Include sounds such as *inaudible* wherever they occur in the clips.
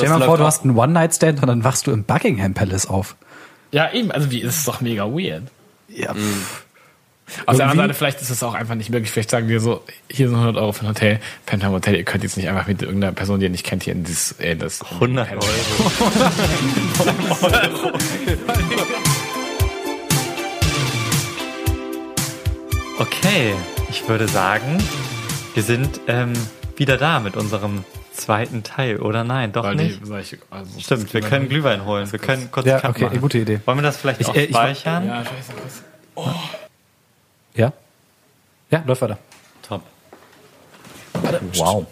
Stell dir mal vor, du hast einen One-Night-Stand und dann wachst du im Buckingham Palace auf. Ja, eben, also wie, das ist doch mega weird. Ja. Auf der anderen Seite, vielleicht ist es auch einfach nicht möglich. Vielleicht sagen wir so, hier sind 100 Euro für ein Hotel, Penthouse Hotel, ihr könnt jetzt nicht einfach mit irgendeiner Person, die ihr nicht kennt, hier in dieses, äh, das 100 Euro. Okay, ich würde sagen, wir sind ähm, wieder da mit unserem zweiten Teil, oder nein? Doch Weil nicht? die, ich, also Stimmt, wir können Glühwein holen. Wir können kurz Ja, okay, machen. gute Idee. Wollen wir das vielleicht Ich- auch äh, ich- speichern? Ja, scheiße, was? Ja? Ja, läuft weiter. Top. Wow.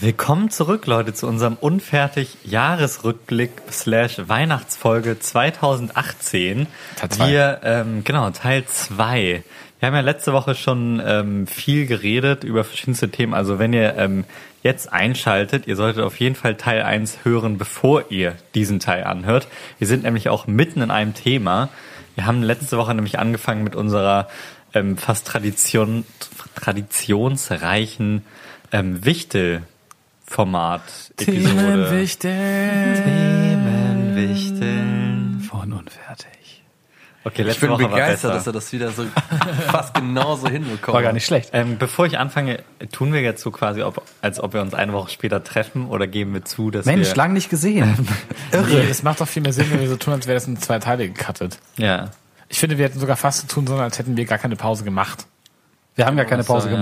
Willkommen zurück, Leute, zu unserem unfertig Jahresrückblick slash Weihnachtsfolge 2018. Teil zwei. Wir, ähm, genau, Teil 2. Wir haben ja letzte Woche schon ähm, viel geredet über verschiedenste Themen. Also wenn ihr ähm, jetzt einschaltet, ihr solltet auf jeden Fall Teil 1 hören, bevor ihr diesen Teil anhört. Wir sind nämlich auch mitten in einem Thema. Wir haben letzte Woche nämlich angefangen mit unserer ähm, fast Tradition, traditionsreichen ähm, Wichtel-Format. Themenwichtel. Themenwichteln. Okay, Ich letzte bin Woche war begeistert, dass er das wieder so *laughs* fast genauso hinbekommt. War gar nicht schlecht. Ähm, bevor ich anfange, tun wir jetzt so quasi, ob, als ob wir uns eine Woche später treffen oder geben wir zu, dass Mensch, wir... lang nicht gesehen. *laughs* Nee, das macht doch viel mehr Sinn, wenn wir so tun, als wäre das in zwei Teile gecuttet. Ja. Ich finde, wir hätten sogar fast so tun sollen, als hätten wir gar keine Pause gemacht. Wir haben gar keine so, Pause ja.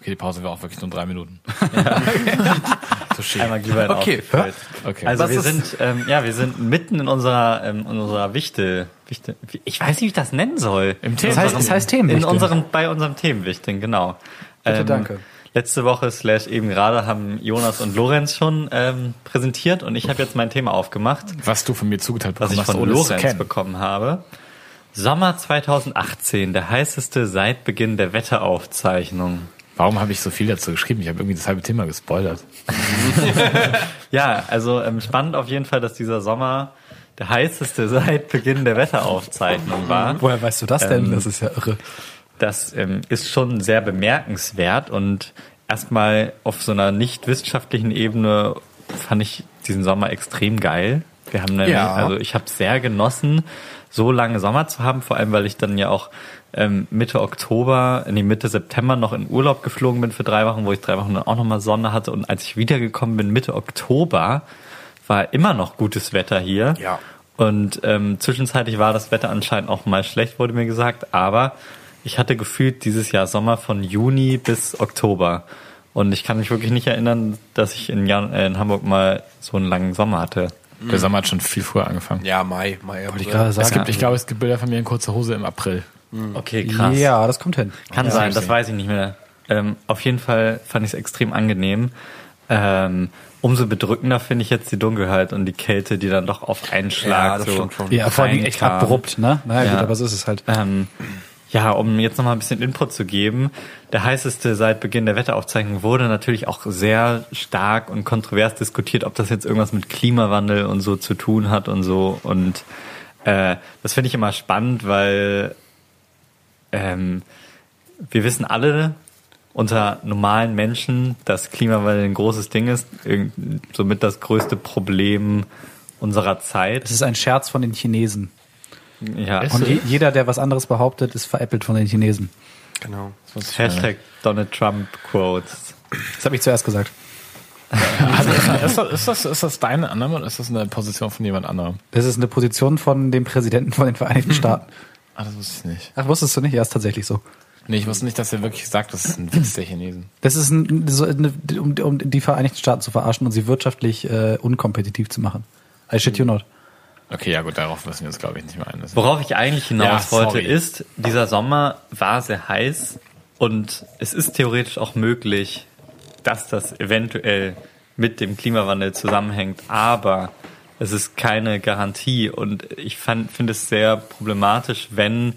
Okay, die Pause war auch wirklich nur drei Minuten. *laughs* so schön. Einmal Glühwein Okay, aufgefüllt. Okay. Also Was wir sind, ähm, ja, wir sind mitten in unserer, ähm, in unserer Wichtel, Wichtel, ich weiß nicht, wie ich das nennen soll. Im Thema. Das heißt, es heißt In Themenwichtel. unserem, bei unserem Themenwichteln, genau. Bitte, danke. Letzte Woche slash eben gerade haben Jonas und Lorenz schon ähm, präsentiert und ich habe jetzt mein Thema aufgemacht, was du von mir zugeteilt was bekommen ich hast, von ohne es zu Lorenz kennen. bekommen habe. Sommer 2018, der heißeste seit Beginn der Wetteraufzeichnung. Warum habe ich so viel dazu geschrieben? Ich habe irgendwie das halbe Thema gespoilert. *laughs* Ja, also ähm, spannend auf jeden Fall, dass dieser Sommer der heißeste seit Beginn der Wetteraufzeichnung war. Woher weißt du das denn? Ähm, das ist ja irre. Das ähm, ist schon sehr bemerkenswert und erstmal auf so einer nicht wissenschaftlichen Ebene fand ich diesen Sommer extrem geil. Wir haben nämlich, Ja. also ich habe sehr genossen, so lange Sommer zu haben, vor allem weil ich dann ja auch ähm, Mitte Oktober, nee, Mitte September noch in Urlaub geflogen bin für drei Wochen, wo ich drei Wochen dann auch nochmal Sonne hatte und als ich wiedergekommen bin, Mitte Oktober, war immer noch gutes Wetter hier. Ja. Und ähm, zwischenzeitlich war das Wetter anscheinend auch mal schlecht, wurde mir gesagt, aber ich hatte gefühlt dieses Jahr Sommer von Juni bis Oktober. Und ich kann mich wirklich nicht erinnern, dass ich in, Jan äh, in Hamburg mal so einen langen Sommer hatte. Der Sommer hat schon viel früher angefangen. Ja, Mai, Mai. Wollte ich gerade sagen. Es gibt, ich glaube, es gibt Bilder von mir in kurzer Hose im April. Okay, krass. Ja, das kommt hin. Kann Ja, sein, das weiß ich nicht mehr. Ähm, auf jeden Fall fand ich es extrem angenehm. Ähm, umso bedrückender finde ich jetzt die Dunkelheit und die Kälte, die dann doch auf einen Schlag Ja, das so stimmt schon. Ja, vor allem echt abrupt, ne? Naja, Ja. gut, aber so ist es halt. Ähm, ja, um jetzt nochmal ein bisschen Input zu geben, der heißeste seit Beginn der Wetteraufzeichnung wurde natürlich auch sehr stark und kontrovers diskutiert, ob das jetzt irgendwas mit Klimawandel und so zu tun hat und so. Und äh, das finde ich immer spannend, weil ähm, wir wissen alle unter normalen Menschen, dass Klimawandel ein großes Ding ist, somit das größte Problem unserer Zeit. Es ist ein Scherz von den Chinesen. Ja, Und je, jeder, der was anderes behauptet, ist veräppelt von den Chinesen. Genau. Hashtag Donald Trump Quotes. Das habe ich zuerst gesagt. *laughs* Also, ist, das, ist, das, ist das deine Annahme oder ist das eine Position von jemand anderem? Das ist eine Position von dem Präsidenten von den Vereinigten Staaten. Ah, das wusste ich nicht. Ach, wusstest du nicht? Ja, ist tatsächlich so. Nee, ich wusste nicht, dass er wirklich sagt, das ist ein Witz der Chinesen. Das ist ein, so eine, um, um die Vereinigten Staaten zu verarschen und sie wirtschaftlich äh, unkompetitiv zu machen. I shit you not. Okay, ja gut, darauf müssen wir uns, glaube ich, nicht mehr ein. Das- Worauf ich eigentlich hinaus Ja, wollte, ist, dieser Sommer war sehr heiß und es ist theoretisch auch möglich, dass das eventuell mit dem Klimawandel zusammenhängt, aber es ist keine Garantie und ich finde es sehr problematisch, wenn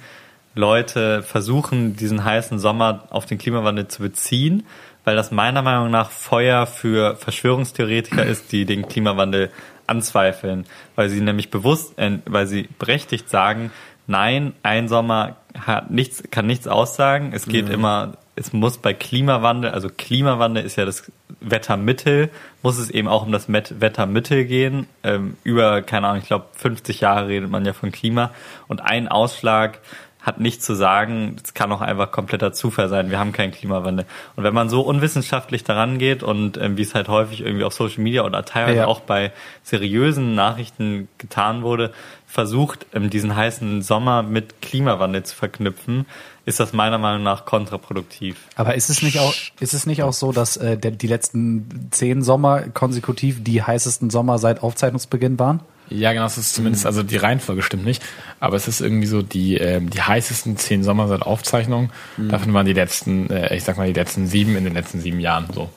Leute versuchen, diesen heißen Sommer auf den Klimawandel zu beziehen, weil das meiner Meinung nach Feuer für Verschwörungstheoretiker ist, die den Klimawandel anzweifeln, weil sie nämlich bewusst, äh, weil sie berechtigt sagen, nein, ein Sommer hat nichts, kann nichts aussagen. Es geht immer es muss bei Klimawandel, also Klimawandel ist ja das Wettermittel, muss es eben auch um das Met Wettermittel gehen. Ähm, über, keine Ahnung, ich glaube 50 Jahre redet man ja von Klima. Und ein Ausschlag hat nichts zu sagen. Es kann auch einfach kompletter Zufall sein. Wir haben keinen Klimawandel. Und wenn man so unwissenschaftlich daran geht und ähm, wie es halt häufig irgendwie auf Social Media oder teilweise Ja. auch bei seriösen Nachrichten getan wurde, versucht, ähm, diesen heißen Sommer mit Klimawandel zu verknüpfen, ist das meiner Meinung nach kontraproduktiv. Aber ist es nicht auch, ist es nicht auch so, dass äh, der, die letzten zehn Sommer konsekutiv die heißesten Sommer seit Aufzeichnungsbeginn waren? Ja, genau, das ist zumindest, also die Reihenfolge stimmt nicht, aber es ist irgendwie so die, ähm, die heißesten zehn Sommer seit Aufzeichnung. Davon waren die letzten, äh, ich sag mal, die letzten sieben in den letzten sieben Jahren so.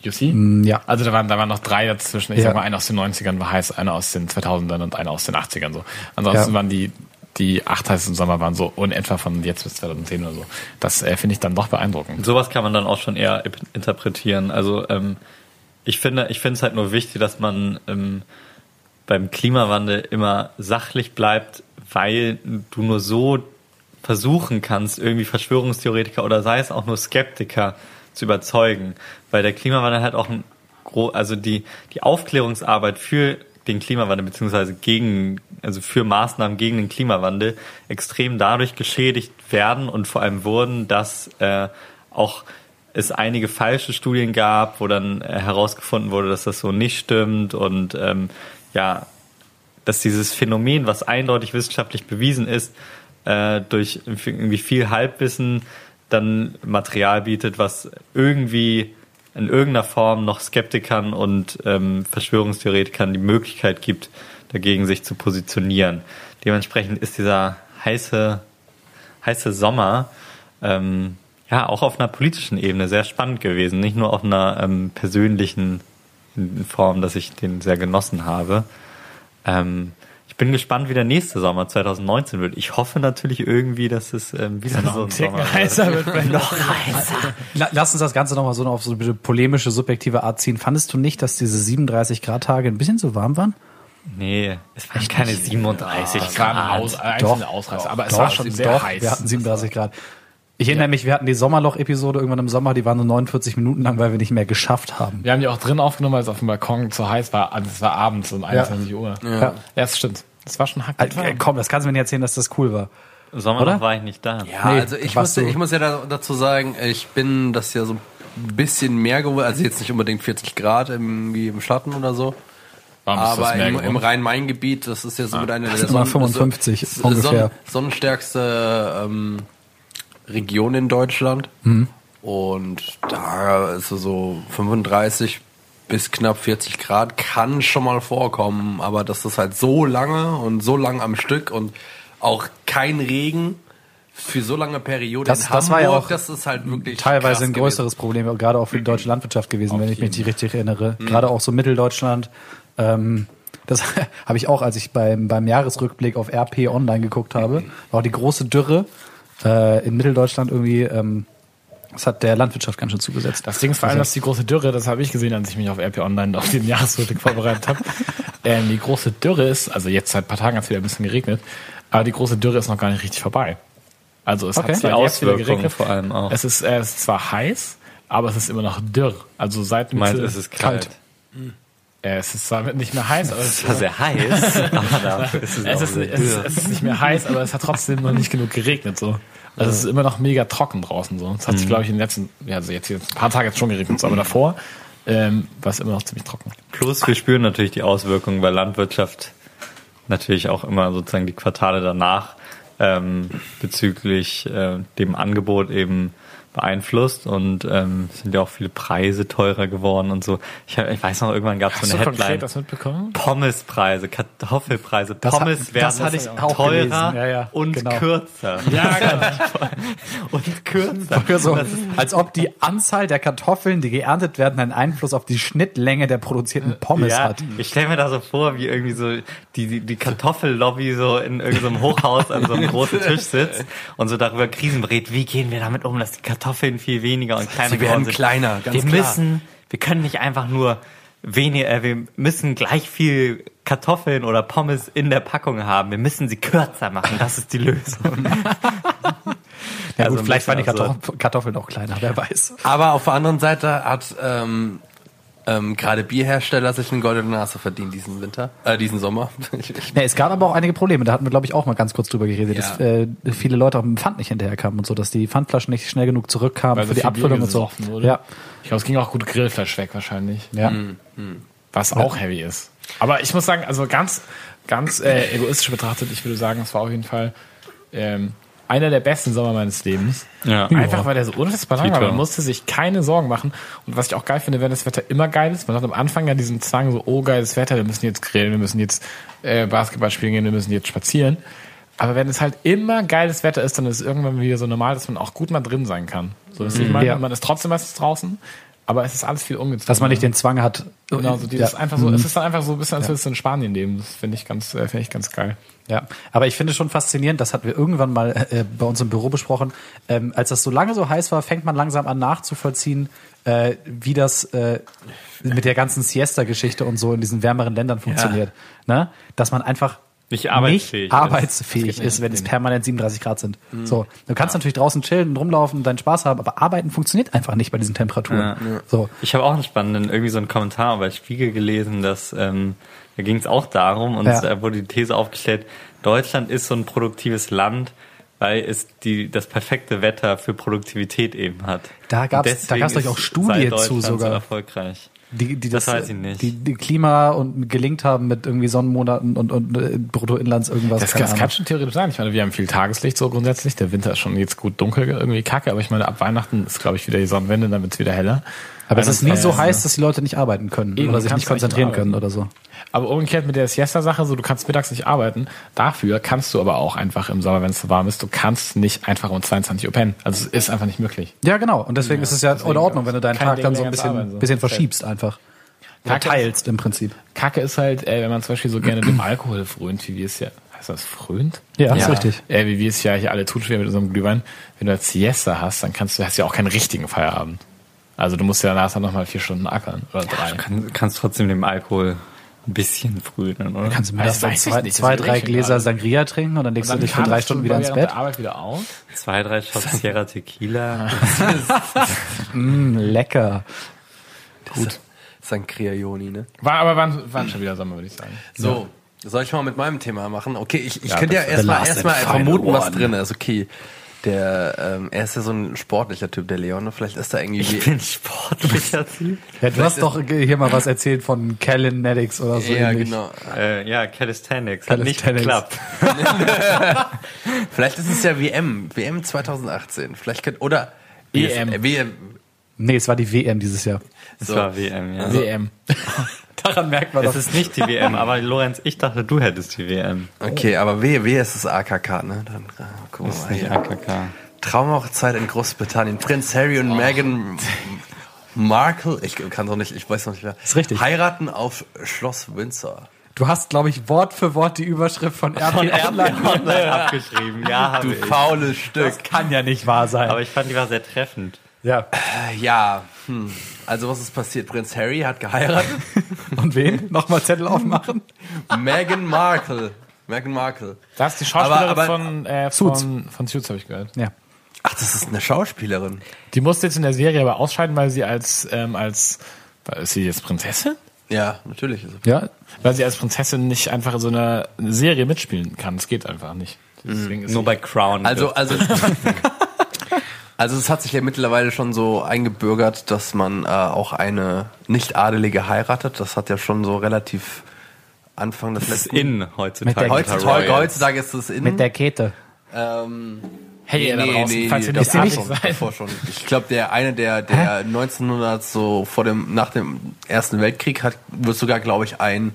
You see? Mm, ja. Also da waren, da waren noch drei dazwischen. Ich Ja. sag mal, einer aus den 90ern war heiß, einer aus den 2000ern und einer aus den 80ern so. Ansonsten Ja. waren die, die acht heißesten Sommer waren so in etwa von jetzt bis 2010 oder so. Das äh, finde ich dann doch beeindruckend. Sowas kann man dann auch schon eher interpretieren. Also ähm, ich finde, ich finde es halt nur wichtig, dass man ähm, beim Klimawandel immer sachlich bleibt, weil du nur so versuchen kannst, irgendwie Verschwörungstheoretiker oder sei es auch nur Skeptiker zu überzeugen, weil der Klimawandel halt auch ein also die die Aufklärungsarbeit für den Klimawandel beziehungsweise gegen also für Maßnahmen gegen den Klimawandel extrem dadurch geschädigt werden und vor allem wurden, dass äh, auch es einige falsche Studien gab, wo dann äh, herausgefunden wurde, dass das so nicht stimmt und ähm, ja, dass dieses Phänomen, was eindeutig wissenschaftlich bewiesen ist, äh, durch irgendwie viel Halbwissen dann Material bietet, was irgendwie in irgendeiner Form noch Skeptikern und ähm, Verschwörungstheoretikern die Möglichkeit gibt, dagegen sich zu positionieren. Dementsprechend ist dieser heiße, heiße Sommer ähm, ja auch auf einer politischen Ebene sehr spannend gewesen, nicht nur auf einer ähm, persönlichen Form, dass ich den sehr genossen habe. Ähm, ich bin gespannt, wie der nächste Sommer 2019 wird. Ich hoffe natürlich irgendwie, dass es ähm, wieder so ein Sommer wird. *laughs* heißer wird vielleicht Noch heißer. La- Lass uns das Ganze nochmal so auf so eine polemische, subjektive Art ziehen. Fandest du nicht, dass diese 37 Grad Tage ein bisschen zu warm waren? Nee, es waren keine 37 Das war ein Grad. Aus, einzelne Ausreißer, aber es Doch, war schon sehr doch, heiß. Wir hatten 37 Grad. Ich erinnere mich, wir hatten die Sommerloch-Episode irgendwann im Sommer, die waren so 49 Minuten lang, weil wir nicht mehr geschafft haben. Wir haben die auch drin aufgenommen, weil es auf dem Balkon zu heiß war. Also es war abends um 21 Uhr. Ja. Ja. das stimmt. Das war schon Äh, hackend. komm, das kannst du mir nicht erzählen, dass das cool war. Sommer Oder? noch war ich nicht da. Ja, Nee, also ich muss, du- ich muss ja da, dazu sagen, ich bin das ja so ein bisschen mehr geworden, also jetzt nicht unbedingt 40 Grad im, wie im Schatten oder so, Warum ist das aber im, im Rhein-Main-Gebiet, das ist ja so mit einer der ist immer 55 Son- ungefähr. sonnenstärkste ähm, Region in Deutschland. Mhm. Und da ist so 35 bis knapp 40 Grad kann schon mal vorkommen, aber dass das halt so lange und so lang am Stück und auch kein Regen für so lange Periode Das- in das war ja auch das ist halt wirklich Teilweise ein größeres Problem, gerade auch für die deutsche Landwirtschaft gewesen, wenn ich mich nicht richtig erinnere. Mhm. Gerade auch so Mitteldeutschland. Ähm, das *laughs* habe ich auch, als ich beim, beim Jahresrückblick auf RP Online geguckt habe, war auch die große Dürre äh, in Mitteldeutschland irgendwie, ähm, das hat der Landwirtschaft ganz schön zugesetzt. Das Ding ist vor allem, dass die große Dürre, das habe ich gesehen, als ich mich auf RP Online auf den *laughs* Jahresrückblick vorbereitet habe. *laughs* Ähm, die große Dürre ist, also jetzt seit ein paar Tagen hat es wieder ein bisschen geregnet, aber die große Dürre ist noch gar nicht richtig vorbei. Also es Okay. hat zwar Die jetzt wieder Auswirkungen vor allem auch. Es ist, äh, es ist zwar heiß, aber es ist immer noch dürr. Also seit Mitte- es ist kalt. Äh, es ist zwar nicht mehr heiß, aber es war sehr heiß, *laughs* aber ist es, ist, sehr es, ist, dürr. es ist nicht mehr heiß, aber es hat trotzdem noch nicht genug geregnet. So. Also es ist immer noch mega trocken draußen. So. Es hat sich, glaube ich, in den letzten, ja, also jetzt hier ein paar Tage jetzt schon geregnet, so, aber *clears throat* davor ähm, war es immer noch ziemlich trocken. Plus wir spüren natürlich die Auswirkungen, weil Landwirtschaft natürlich auch immer sozusagen die Quartale danach ähm, bezüglich äh, dem Angebot eben beeinflusst und ähm, es sind ja auch viele Preise teurer geworden und so. Ich, ich weiß noch, irgendwann gab es so Hast du eine konkret Headline. das mitbekommen? Pommespreise, Kartoffelpreise, Das hat- Pommes das werden hatte ich auch teurer. Ja, ja, und genau. kürzer. Ja, genau. *laughs* Und kürzer. So, als ob die Anzahl der Kartoffeln, die geerntet werden, einen Einfluss auf die Schnittlänge der produzierten Pommes ja, hat. ich stelle mir da so vor, wie irgendwie so die, die, die Kartoffellobby so in irgendeinem Hochhaus an so einem großen Tisch sitzt und so darüber Krisen berät, wie gehen wir damit um, dass die Kartoffeln viel weniger und kleiner Sie werden sind. kleiner, ganz wir klar. müssen, wir können nicht einfach nur weniger, äh, wir müssen gleich viel Kartoffeln oder Pommes in der Packung haben. Wir müssen sie kürzer machen. Das ist die Lösung. *laughs* Ja Also gut, vielleicht waren die Kartoffeln, Kartoffeln auch kleiner, wer weiß. Aber auf der anderen Seite hat ähm, ähm, gerade Bierhersteller sich eine goldene Nase verdient diesen Winter, äh, diesen Sommer. *laughs* Ja, es gab aber auch einige Probleme. Da hatten wir, glaube ich, auch mal ganz kurz drüber geredet, Ja. dass äh, viele Leute auch mit dem Pfand nicht hinterherkamen und so, dass die Pfandflaschen nicht schnell genug zurückkamen Weil für die Abfüllung und so. wurde. Ja, Ich glaube, es ging auch gut Grillfleisch weg wahrscheinlich. ja. Was auch heavy ist. Aber ich muss sagen, also ganz, ganz äh, egoistisch betrachtet, ich würde sagen, es war auf jeden Fall ähm, einer der besten Sommer meines Lebens. Ja. Einfach weil der so unfassbar lang war. Man musste sich keine Sorgen machen. Und was ich auch geil finde, wenn das Wetter immer geil ist, man hat am Anfang ja diesen Zwang, so, oh geiles Wetter, wir müssen jetzt grillen, wir müssen jetzt äh, Basketball spielen gehen, wir müssen jetzt spazieren. Aber wenn es halt immer geiles Wetter ist, dann ist es irgendwann wieder so normal, dass man auch gut mal drin sein kann. So, dass ich meine, Ja. man ist trotzdem meistens draußen, aber es ist alles viel ungezwungen. Dass man nicht den Zwang hat. Genau, so dieses ja. einfach so, es ist dann einfach so ein bisschen, als würdest du in Spanien leben. Das finde ich ganz, äh, finde ich ganz geil. Ja, aber ich finde schon faszinierend, das hatten wir irgendwann mal äh, bei uns im Büro besprochen, ähm, als das so lange so heiß war, fängt man langsam an nachzuvollziehen, äh, wie das äh, mit der ganzen Siesta-Geschichte und so in diesen wärmeren Ländern funktioniert. Ne? Dass man einfach Nicht arbeitsfähig nicht ist. arbeitsfähig ist, wenn es permanent 37 Grad sind. So, du kannst natürlich draußen chillen und rumlaufen und deinen Spaß haben, aber arbeiten funktioniert einfach nicht bei diesen Temperaturen. Ja. So, Ich habe auch einen spannenden, irgendwie so einen Kommentar bei Spiegel gelesen, dass ähm, da ging es auch darum und Ja. da wurde die These aufgestellt, Deutschland ist so ein produktives Land, weil es die das perfekte Wetter für Produktivität eben hat. Da Und gab's- da gab's doch ist- auch Studien sei zu sogar. So erfolgreich. Die, die Das weiß ich nicht. Die, die Klima und gelingt haben mit irgendwie Sonnenmonaten und, und äh, Bruttoinlands irgendwas. Das, das kann schon theoretisch sein. Ich meine, wir haben viel Tageslicht so grundsätzlich. Der Winter ist schon jetzt gut dunkel, irgendwie kacke, aber ich meine, ab Weihnachten ist, glaube ich, wieder die Sonnenwende, dann wird's wieder heller. Aber es ist nie so 21. heiß, dass die Leute nicht arbeiten können Eben, oder sich nicht konzentrieren arbeiten. können oder so. Aber umgekehrt mit der Siesta-Sache, so du kannst mittags nicht arbeiten. Dafür kannst du aber auch einfach im Sommer, wenn es so warm ist, du kannst nicht einfach um 22 Uhr pennen. Also es ist einfach nicht möglich. Ja, genau. Und deswegen ist es ja in Ordnung, wenn du deinen Tag Ding dann so ein bisschen, arbeiten, so. bisschen verschiebst einfach. Kacke- teilst im Prinzip. Kacke ist halt, äh, wenn man zum Beispiel so gerne dem Alkohol frönt, wie wir es ja, heißt das frönt? Ja, ist richtig. Äh, wie wir es ja hier alle tun, schwer mit unserem Glühwein. Wenn du als Siesta hast, dann kannst du, hast du ja auch keinen richtigen Feierabend. Also du musst ja danach dann nochmal vier Stunden ackern oder drei. Du kann, kannst trotzdem dem Alkohol ein bisschen frühen, oder? Kannst du mir Das das zwei, nicht, das zwei drei Gläser gerade. Sangria trinken und dann legst du dich für drei Stunden wieder ins Bett? Der Arbeit wieder auf. Zwei, drei Shots *laughs* Sierra Tequila. *laughs* Mm, lecker. Gut. Sankriajoni, ne? War aber waren, waren schon wieder Sommer, würde ich sagen. So, soll ich mal mit meinem Thema machen? Okay, ich, ich Ja, könnte ja erstmal erstmal vermuten, was drin ist. Okay. Der, ähm, er ist ja so ein sportlicher Typ, der Leon. Vielleicht ist da irgendwie. Ich bin sportlicher *laughs* Typ. Ja, du hast doch hier mal was erzählt von Calinetics oder so. ja, ähnlich. genau. Äh, ja, Calisthenics. Hat nicht Calisthenics. geklappt. *laughs* Vielleicht ist es ja WM. WM 2018. Vielleicht könnt, oder EM. WM. Nee, es war die WM dieses Jahr. Das So. war WM, ja. WM. Daran merkt man Es ist nicht die WM, aber Lorenz, ich dachte, du hättest die WM. Okay, aber W, W ist das AKK, ne? Dann äh, gucken Das wir ist mal nicht hier. AKK. Traumhochzeit in Großbritannien. Prinz Harry und Meghan Markle, ich kann doch nicht, ich weiß noch nicht mehr. Ist richtig. Heiraten auf Schloss Windsor. Du hast, glaube ich, Wort für Wort die Überschrift von RP Online. *laughs* Abgeschrieben, ja, habe Du ich. faules Stück. Das kann ja nicht wahr sein. Aber ich fand, die war sehr treffend. ja. Äh, Ja, hm. Also was ist passiert? Prinz Harry hat geheiratet. *laughs* Und wen? Nochmal Zettel aufmachen? Meghan Markle. Meghan Markle. Das ist die Schauspielerin Aber- aber- von, äh, Suits. von, von Suits, habe ich gehört. Ja. Ach, das ist eine Schauspielerin. Die musste jetzt in der Serie aber ausscheiden, weil sie als, ähm, als, ist sie jetzt Prinzessin? Ja, natürlich. ist es. Ja. Weil sie als Prinzessin nicht einfach in so einer Serie mitspielen kann. Das geht einfach nicht. Deswegen ist Nur bei Crown. Also, also, *laughs* *laughs* also es hat sich ja mittlerweile schon so eingebürgert, dass man äh, auch eine Nicht-Adelige heiratet. Das hat ja schon so relativ Anfang des das ist letzten... in Mit heutzutage. der- Heutzutage, heutzutage ist es in. Mit der Kette. ähm, hey, ihr da draußen, falls ihr nicht davor schon, davor schon. Ich glaube, der eine, der, der 1900 so vor dem, nach dem Ersten Weltkrieg hat, wird sogar, glaube ich, ein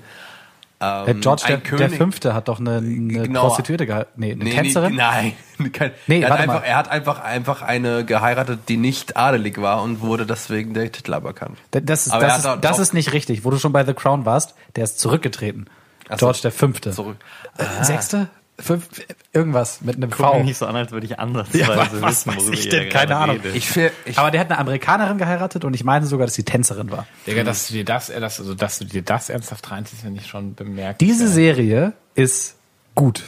ähm, George der, ein der König- Fünfte hat doch eine, eine Genau. Prostituierte gehalten. Nee, eine Nee, Tänzerin? Nee, nein, *laughs* kein, Nee, er, hat einfach, mal. er hat einfach, einfach eine geheiratet, die nicht adelig war und wurde deswegen der Titel aberkannt. Da- Das ist, Aber er das, ist, auch- das ist nicht richtig. Wo du schon bei The Crown warst, der ist zurückgetreten. So. George der Fünfte. Zurück. Äh, Sechste? Fünf, irgendwas mit einem Guck V. mich nicht so an, als würde ich ansatzweise Ja, was- was wissen, weiß ich denn? Keine Ahnung. Ich, fähr- ich Aber der hat eine Amerikanerin geheiratet und ich meine sogar, dass sie Tänzerin war. Digga, dass du dir das, dass, also, dass du dir das ernsthaft reinziehst, wenn ich schon bemerkt. Diese Serie ist gut.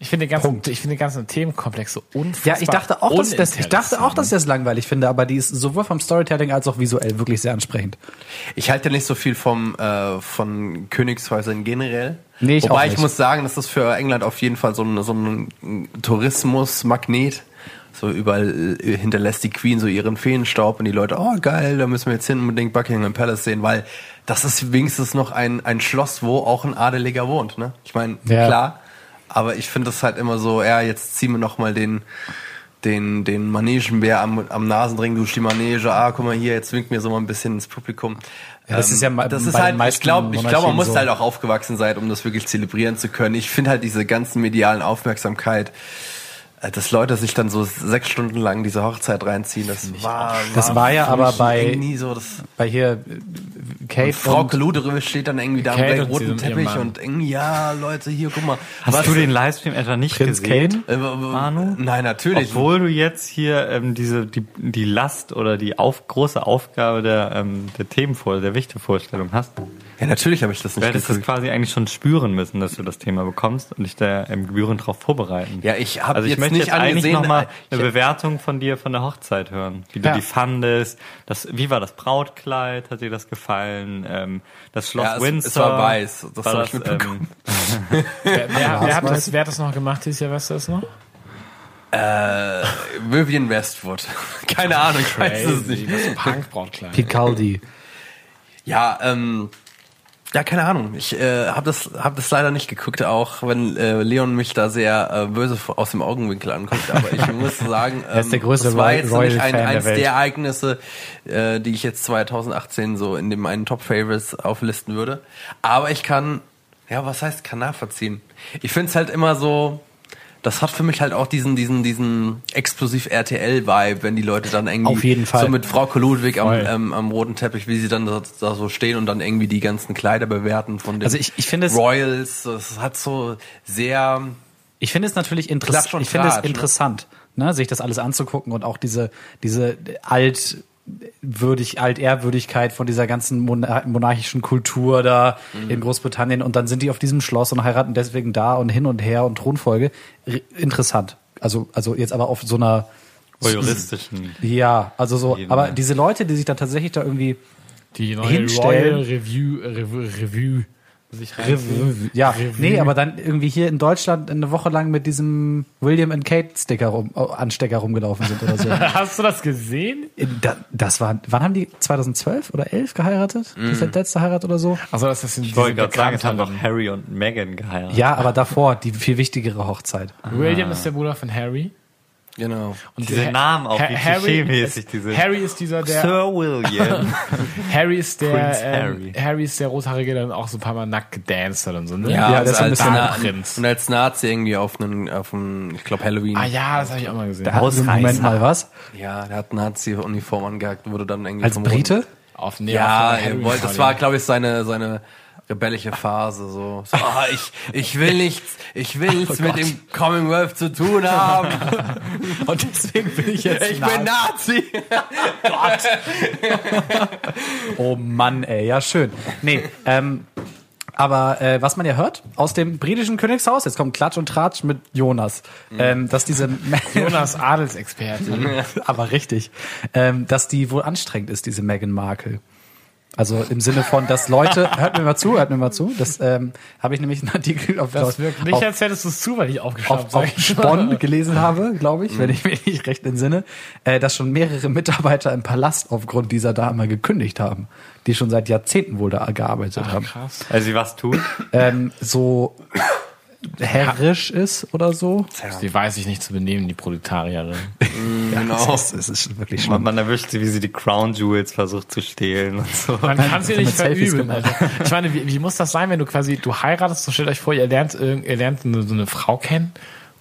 Ich finde den ganzen, ich finde den ganzen Themenkomplex so unfassbar. Ja, ich dachte auch, dass das, ich dachte auch, dass ich das langweilig finde, aber die ist sowohl vom Storytelling als auch visuell wirklich sehr ansprechend. Ich halte nicht so viel vom äh, von Königshäusern generell. Nee, ich Wobei auch ich nicht. muss sagen, das ist für England auf jeden Fall so ein, so ein Tourismusmagnet. So überall äh, hinterlässt die Queen so ihren Feenstaub und die Leute, oh geil, da müssen wir jetzt hin unbedingt Buckingham Palace sehen, weil das ist wenigstens noch ein, ein Schloss, wo auch ein Adeliger wohnt. Ne? Ich meine, Ja. klar, aber ich finde das halt immer so, ja, jetzt ziehen wir noch mal den den, den Manegenbär am, am Nasenring, du die Manege, ah, guck mal hier, jetzt winkt mir so mal ein bisschen ins Publikum. Ja, das ist ja mal das ist halt, ich glaube, ich glaube, man muss so. halt auch aufgewachsen sein, um das wirklich zelebrieren zu können. Ich finde halt diese ganzen medialen Aufmerksamkeit, dass Leute sich dann so sechs Stunden lang diese Hochzeit reinziehen, das war, Das war ja aber bei- nie so, das, Bei hier äh, Kate Frau und, Ludere steht dann irgendwie da Kate und sie roten Teppich und irgendwie, ja, Leute, hier, guck mal. Hast du den Livestream etwa nicht Prinz gesehen? Kate? äh, Manu? Nein, natürlich. Obwohl du jetzt hier ähm, diese die, die Last oder die auf, große Aufgabe der ähm, der Themenvor der Wichtervorstellung hast. Ja, natürlich habe ich das Du nicht hättest das quasi eigentlich schon spüren müssen, dass du das Thema bekommst und dich da ähm, gebührend darauf vorbereiten. Ja, ich habe also ich jetzt möchte nicht jetzt eigentlich nochmal äh, eine Bewertung von dir von der Hochzeit hören. Wie du Ja. die fandest, das, wie war das Brautkleid, hat dir das gefallen? Ähm, das Schloss Ja, es- Windsor. es war weiß, das war hab ich mitbekommen. Ähm, *laughs* Wer, wer, wer, hat das, wer hat das noch gemacht dieses Jahr? Weißt du das noch? Äh, Vivian Westwood. *laughs* Keine Ahnung, ich weiß es nicht. Das Punkbrautkleid. Picaldi. Ja, ähm, ja, keine Ahnung. Ich äh, habe das, hab das leider nicht geguckt, auch wenn äh, Leon mich da sehr äh, böse aus dem Augenwinkel anguckt. Aber ich muss *laughs* sagen, ähm, ist der das war jetzt Royal nicht ein, Fan der eins der. Ereignisse, äh, die ich jetzt 2018 so in dem einen Top Favorites auflisten würde. Aber ich kann, ja, was heißt kann nachvollziehen? Ich finde es halt immer so. Das hat für mich halt auch diesen, diesen, diesen explosiv RTL-Vibe, wenn die Leute dann irgendwie Auf jeden Fall. so mit Frau Ludwig am, ähm, am roten Teppich, wie sie dann da, da so stehen und dann irgendwie die ganzen Kleider bewerten von den Also ich- ich finde es- Royals. Das hat so sehr Ich finde es natürlich interessant. Ich finde es ne? interessant, ne, sich das alles anzugucken und auch diese diese altwürdig Altehrwürdigkeit von dieser ganzen Monar monarchischen Kultur da Mhm. in Großbritannien und dann sind die auf diesem Schloss und heiraten deswegen da und hin und her und Thronfolge R interessant. Also also jetzt aber auf so einer voyeuristischen. ja, also so, Jeden aber diese Leute, die sich da tatsächlich da irgendwie Die neue Hinstellen. Royal Review, Review, Review sich reinziehen. Ja, Revue. nee, aber dann irgendwie hier in Deutschland eine Woche lang mit diesem William and Kate Sticker rum, äh, Anstecker rumgelaufen sind oder so. *laughs* Hast du das gesehen? Da, das war, wann haben die 2012 oder 11 geheiratet? Das ist der letzte Heirat oder so? Also das ist Ich wollte gerade sagen, es haben doch Harry und Meghan geheiratet. Ja, aber davor die viel wichtigere Hochzeit. William ist der Bruder von Harry. Genau. Und Diese Ha- Namen auch, Ha- wie Harry klischee-mäßig ist, die sind. Harry ist dieser, der Sir William. *laughs* Harry ist der ähm, Harry. Harry. ist der rothaarige, der dann auch so ein paar Mal nackt gedanced hat und so, ne? Ja, das ist ein als, bisschen Na- Prinz. und als Nazi irgendwie auf einen, auf einen ich glaube Halloween. Ah ja, das habe ich auch mal gesehen. Da im Moment mal was. Ja, der hat Nazi-Uniform angehackt, wurde dann irgendwie Als vom Brite? Auf nee, Ja, auf er wollte, das war, glaube ich, seine, seine rebellische Phase, so. so ah, ich, ich will nichts, ich will nichts mit dem Commonwealth zu tun haben. *laughs* Und deswegen bin ich jetzt Ich bin Nazi. Oh Mann, ey, ja schön. Nee, ähm, aber äh, was man ja hört aus dem britischen Königshaus, jetzt kommt Klatsch und Tratsch mit Jonas, ähm, dass diese *laughs* Jonas Adelsexperte. aber richtig, ähm, dass die wohl anstrengend ist, diese Meghan Markle. Also im Sinne von, dass Leute, hört mir mal zu, hört mir mal zu, das ähm, habe ich nämlich einen Artikel auf, Das wirkt nicht, auf, als hättest du es zufällig aufgeschnappt. auf, sag auf ich schon. Bonn gelesen habe, glaube ich, wenn ich mich nicht recht entsinne, äh, dass schon mehrere Mitarbeiter im Palast aufgrund dieser Dame gekündigt haben, die schon seit Jahrzehnten wohl da gearbeitet haben. Krass. Also sie was tut. Ähm, so herrisch ist oder so. Die weiß ich nicht zu benehmen, die Proletarierin. *laughs* Genau. Es ist, es ist wirklich Man, schlimm. man erwischt sie, wie sie die Crown Jewels versucht zu stehlen und so. Man kann sie nicht verübeln. gemacht. Alter. Ich meine, wie, wie muss das sein, wenn du quasi, du heiratest, so stellt euch vor, ihr lernt, irgend- ihr lernt eine, so eine Frau kennen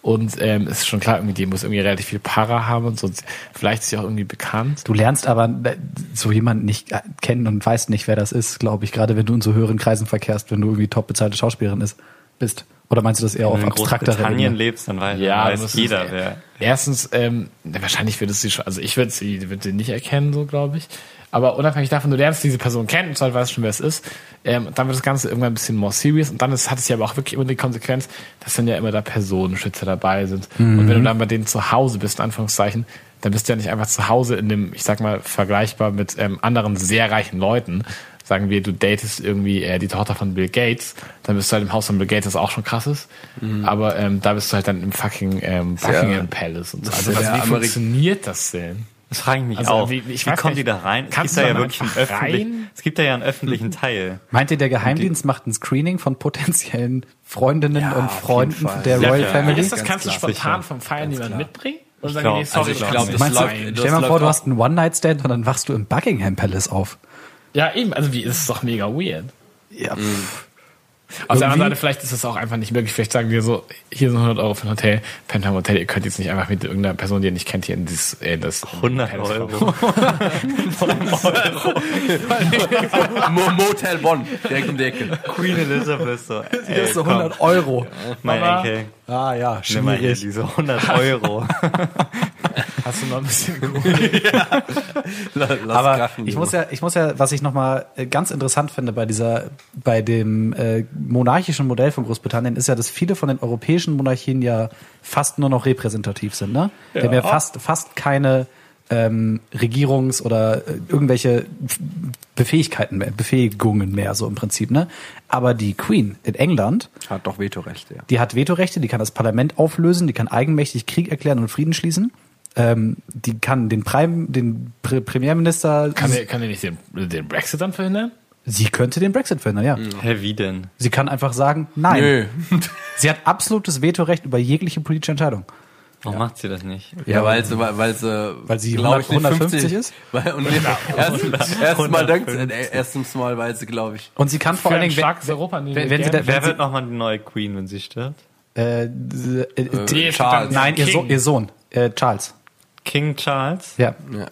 und ähm, ist schon klar, irgendwie, die muss irgendwie relativ viel Para haben und so. Vielleicht ist sie auch irgendwie bekannt. Du lernst aber äh, so jemanden nicht äh, kennen und weißt nicht, wer das ist, glaube ich, gerade wenn du in so höheren Kreisen verkehrst, wenn du irgendwie top bezahlte Schauspielerin ist, bist. Oder meinst du das eher auf Wenn du in abstrakter Ebene? lebst, dann weiß, Ja, weiß das ist- jeder, wer. Erstens, ähm, wahrscheinlich würdest du sie schon, also ich würde sie, würde sie nicht erkennen, so glaube ich. Aber unabhängig davon, du lernst diese Person kennen und zwar weißt schon, wer es ist. Ähm, dann wird das Ganze irgendwann ein bisschen more serious und dann ist, hat es ja aber auch wirklich immer die Konsequenz, dass dann ja immer da Personenschützer dabei sind. Und wenn du dann bei denen zu Hause bist, in Anführungszeichen, dann bist du ja nicht einfach zu Hause in dem, ich sag mal, vergleichbar mit ähm, anderen sehr reichen Leuten. Sagen wir, du datest irgendwie äh, die Tochter von Bill Gates, dann bist du halt im Haus von Bill Gates, das auch schon krass ist. Aber ähm, da bist du halt dann im fucking ähm, Buckingham Palace und so. Also was, ja wie funktioniert das denn? Das frage ich mich Also, auch. wie- Wie, ich weiß kommen gar die nicht, da rein? kannst Gibt da du ja wirklich einen öffentlichen, rein? es gibt da ja einen öffentlichen Teil. Meint ihr, der Geheimdienst macht ein Screening von potenziellen Freundinnen Ja, und Freunden der Ja, Royal klar. Family? Ist das, ganz kannst du klar. spontan Sicher. vom Feiern jemanden klar. mitbringen? Oder Ich sagen glaub- die, nee, sorry, also ich ich glaub, glaub, das du, läuft- stell dir mal vor, du hast einen One-Night-Stand und dann wachst du im Buckingham Palace auf. Ja, eben, also wie, ist es doch mega weird. Ja, Auf der anderen Seite, vielleicht ist es auch einfach nicht möglich. Vielleicht sagen wir so, hier sind 100 Euro für ein Hotel, Penthouse Hotel, ihr könnt jetzt nicht einfach mit irgendeiner Person, die ihr nicht kennt, hier in dieses, äh, das 100 Palace Euro. *laughs* Mo Motel Bonn, direkt um die Ecke. Queen Elizabeth so. *laughs* das ist so 100 Euro. Mein Mama. Enkel, Ah ja, nimm mal hier schwierig. diese 100 Euro. *laughs* Hast du noch ein bisschen *laughs* Lass *laughs* Aber krachen, ich muss ja, ich muss ja, was ich nochmal ganz interessant finde bei dieser, bei dem äh, monarchischen Modell von Großbritannien, ist ja, dass viele von den europäischen Monarchien ja fast nur noch repräsentativ sind, ne? Die haben ja fast, fast keine ähm, Regierungs- oder äh, irgendwelche Befähigkeiten mehr, Befähigungen mehr, so im Prinzip, ne? Aber die Queen in England, Hat doch Vetorechte, ja. die hat Vetorechte, die kann das Parlament auflösen, die kann eigenmächtig Krieg erklären und Frieden schließen. Ähm, die kann den, Prime, den Pre Premierminister Kann der, kann der nicht den, den Brexit dann verhindern? Sie könnte den Brexit verhindern, ja. Hä, wie denn? Sie kann einfach sagen, nein. Nö. *laughs* Sie hat absolutes Vetorecht über jegliche politische Entscheidung. Warum macht sie das nicht? Ja, weil sie, weil, weil sie, Weil sie glaub ich, 100 nicht 150 ist? *laughs* Weil, und *laughs* erst, erst mal dank, äh, erstens mal, weil sie, glaube ich, Und sie kann vor allen Dingen, starkes Europa wenn, wenn sie, da, Wer wenn sie wird nochmal die neue Queen, wenn sie stirbt? äh, äh, äh, Nee, Charles. nein, ihr, so ihr Sohn, äh, Charles. King Charles? Ja. ja.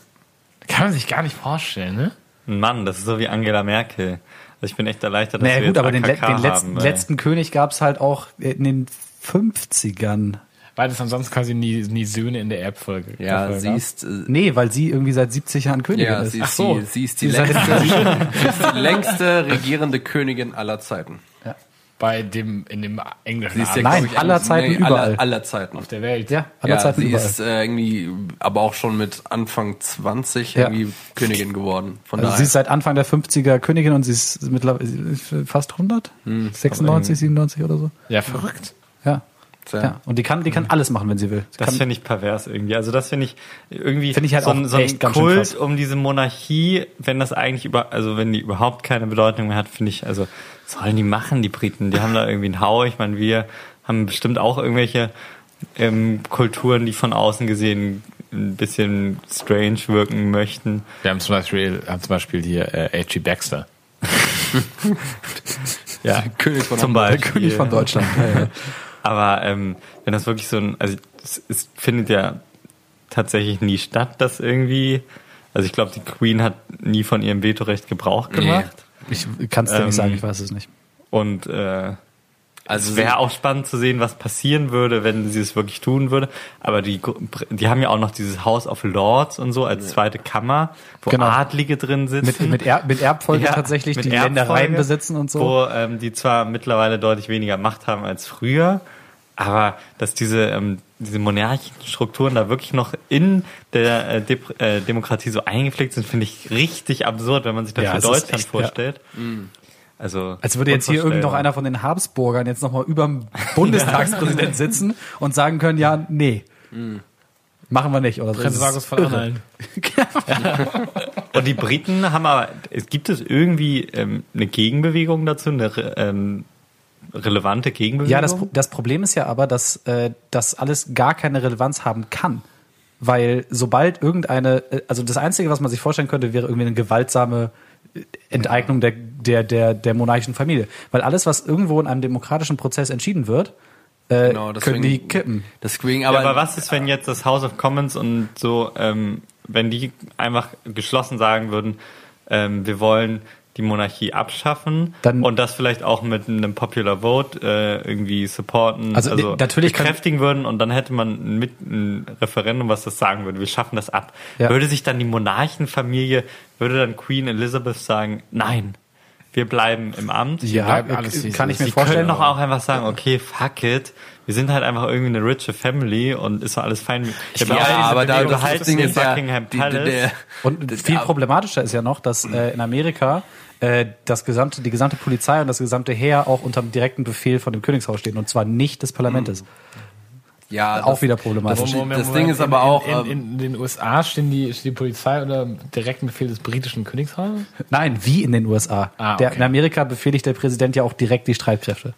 Kann man sich gar nicht vorstellen, ne? Ein Mann, das ist so wie Angela Merkel. Also ich bin echt erleichtert, dass Naja wir gut, jetzt aber den, le- AKK den letzten, haben, letzten König gab's halt auch in den 50ern. Weil es ansonsten quasi nie, nie Söhne in der Erbfolge Ja, Erbfolge sie gab. ist, äh, Nee, weil sie irgendwie seit 70 Jahren Königin ja, ist. sie Ach so. die, sie ist die, Sie längste, *laughs* sie ist die längste regierende Königin aller Zeiten. Bei dem, in dem englischen Sie ist ja, Nein, ich, aller Zeiten nee, überall. Aller, aller Zeiten. auf der Welt. ja, aller ja, Zeiten sie überall. ist äh, irgendwie, aber auch schon mit Anfang 20 Ja. irgendwie Königin geworden. Von Also daher. sie ist seit Anfang der 50er Königin und sie ist mittlerweile fast 100? Hm, 96, 97 oder so? Ja, verrückt. Ja. Ja. ja. Und die kann, die kann alles machen, wenn sie will. Sie Das finde ich pervers irgendwie. Also das finde ich irgendwie Finde ich halt so, auch ein, so ein Kult um diese Monarchie, wenn das eigentlich über, also wenn die überhaupt keine Bedeutung mehr hat, finde ich, also sollen die machen, die Briten. Die haben da irgendwie einen Hau. Ich meine, wir haben bestimmt auch irgendwelche ähm, Kulturen, die von außen gesehen ein bisschen strange wirken möchten. Wir haben zum Beispiel, haben zum Beispiel hier äh, H.G. Baxter. Ja, König von zum. Beispiel. König von Deutschland. Ja, *laughs* ja. Aber ähm, wenn das wirklich so ein, also es, es findet ja tatsächlich nie statt, dass irgendwie, also ich glaube, die Queen hat nie von ihrem Vetorecht Gebrauch gemacht. Ich kann es dir Ähm, nicht sagen, ich weiß es nicht. Und äh, Also es wäre auch spannend zu sehen, was passieren würde, wenn sie es wirklich tun würde. Aber die, die haben ja auch noch dieses House of Lords und so als zweite Kammer, wo Genau. Adlige drin sitzen. Mit, mit, er, mit Erbfolge Ja, tatsächlich, mit die Erbfolge, Ländereien besitzen und so. Wo ähm, die zwar mittlerweile deutlich weniger Macht haben als früher, aber dass diese, ähm, diese monarchischen Strukturen da wirklich noch in der äh, äh, Demokratie so eingepflegt sind, finde ich richtig absurd, wenn man sich das Ja, für Deutschland echt, ja. vorstellt. Also Als würde jetzt hier irgend noch einer von den Habsburgern jetzt nochmal überm Bundestagspräsident *laughs* sitzen und sagen können, ja, nee. Machen wir nicht. Oder. Prinz von. Anhalt. *laughs* Und die Briten haben aber, es gibt es irgendwie ähm, eine Gegenbewegung dazu, eine ähm, relevante Gegenbewegung? Ja, das, das Problem ist ja aber, dass äh, das alles gar keine Relevanz haben kann. Weil sobald irgendeine, äh, also das Einzige, was man sich vorstellen könnte, wäre irgendwie eine gewaltsame äh, Enteignung der, der, der, der monarchischen Familie. Weil alles, was irgendwo in einem demokratischen Prozess entschieden wird, äh, Genau, können die kippen. Deswegen, Ja, aber, aber was ist, wenn jetzt das House of Commons und so, ähm, wenn die einfach geschlossen sagen würden, ähm, wir wollen die Monarchie abschaffen Dann- und das vielleicht auch mit einem Popular Vote äh, irgendwie supporten, Also, also, natürlich kann- bekräftigen würden und dann hätte man mit ein Referendum, was das sagen würde, wir schaffen das ab. Ja. Würde sich dann die Monarchenfamilie, würde dann Queen Elizabeth sagen, nein, wir bleiben im Amt. Ja, bleiben alles, wie es kann ich mir Sie vorstellen. können doch auch einfach sagen, okay, fuck it. Wir sind halt einfach irgendwie eine riche Family und ist doch alles fein. Ich Ja, aber da, halt Ding ist ja, Buckingham die, Palace. Und viel problematischer ist ja noch, dass äh, in Amerika äh, das gesamte, die gesamte Polizei und das gesamte Heer auch unter dem direkten Befehl von dem Königshaus stehen und zwar nicht des Parlaments. ja, Auch das- wieder problematisch. Das, Moment, das Moment, Ding ist in- aber auch, In, ähm, in, in den USA stehen die, steht die Polizei unter direktem Befehl des britischen Königshauses? Nein, wie in den USA. Ah, der, okay. in Amerika befehligt der Präsident ja auch direkt die Streitkräfte.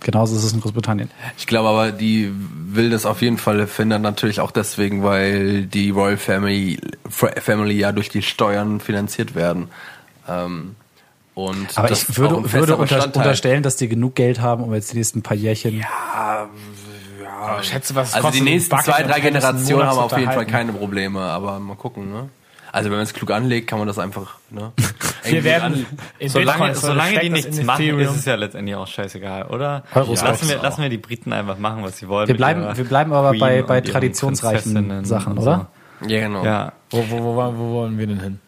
Genauso ist es in Großbritannien. Ich glaube aber, die will das auf jeden Fall verhindern, natürlich auch deswegen, weil die Royal Family, Family ja durch die Steuern finanziert werden. Ähm, und Aber das ich würde, würde unter, unterstellen, dass die genug Geld haben, um jetzt die nächsten paar Jährchen. Ja, Aber Oh, schätze, was also die nächsten zwei, drei Generationen haben auf jeden Fall keine Probleme, aber mal gucken, ne? Also wenn man es klug anlegt, kann man das einfach, ne? Wir werden Solange, solange die nichts in machen, Ethereum. ist es ja letztendlich auch scheißegal, oder? Euros lassen, wir, lassen wir die Briten einfach machen, was sie wollen. Wir bleiben, wir bleiben aber Queen bei, bei traditionsreichen Sachen, oder? Ja, genau. Ja, Wo, wo, wo, wo wollen wir denn hin?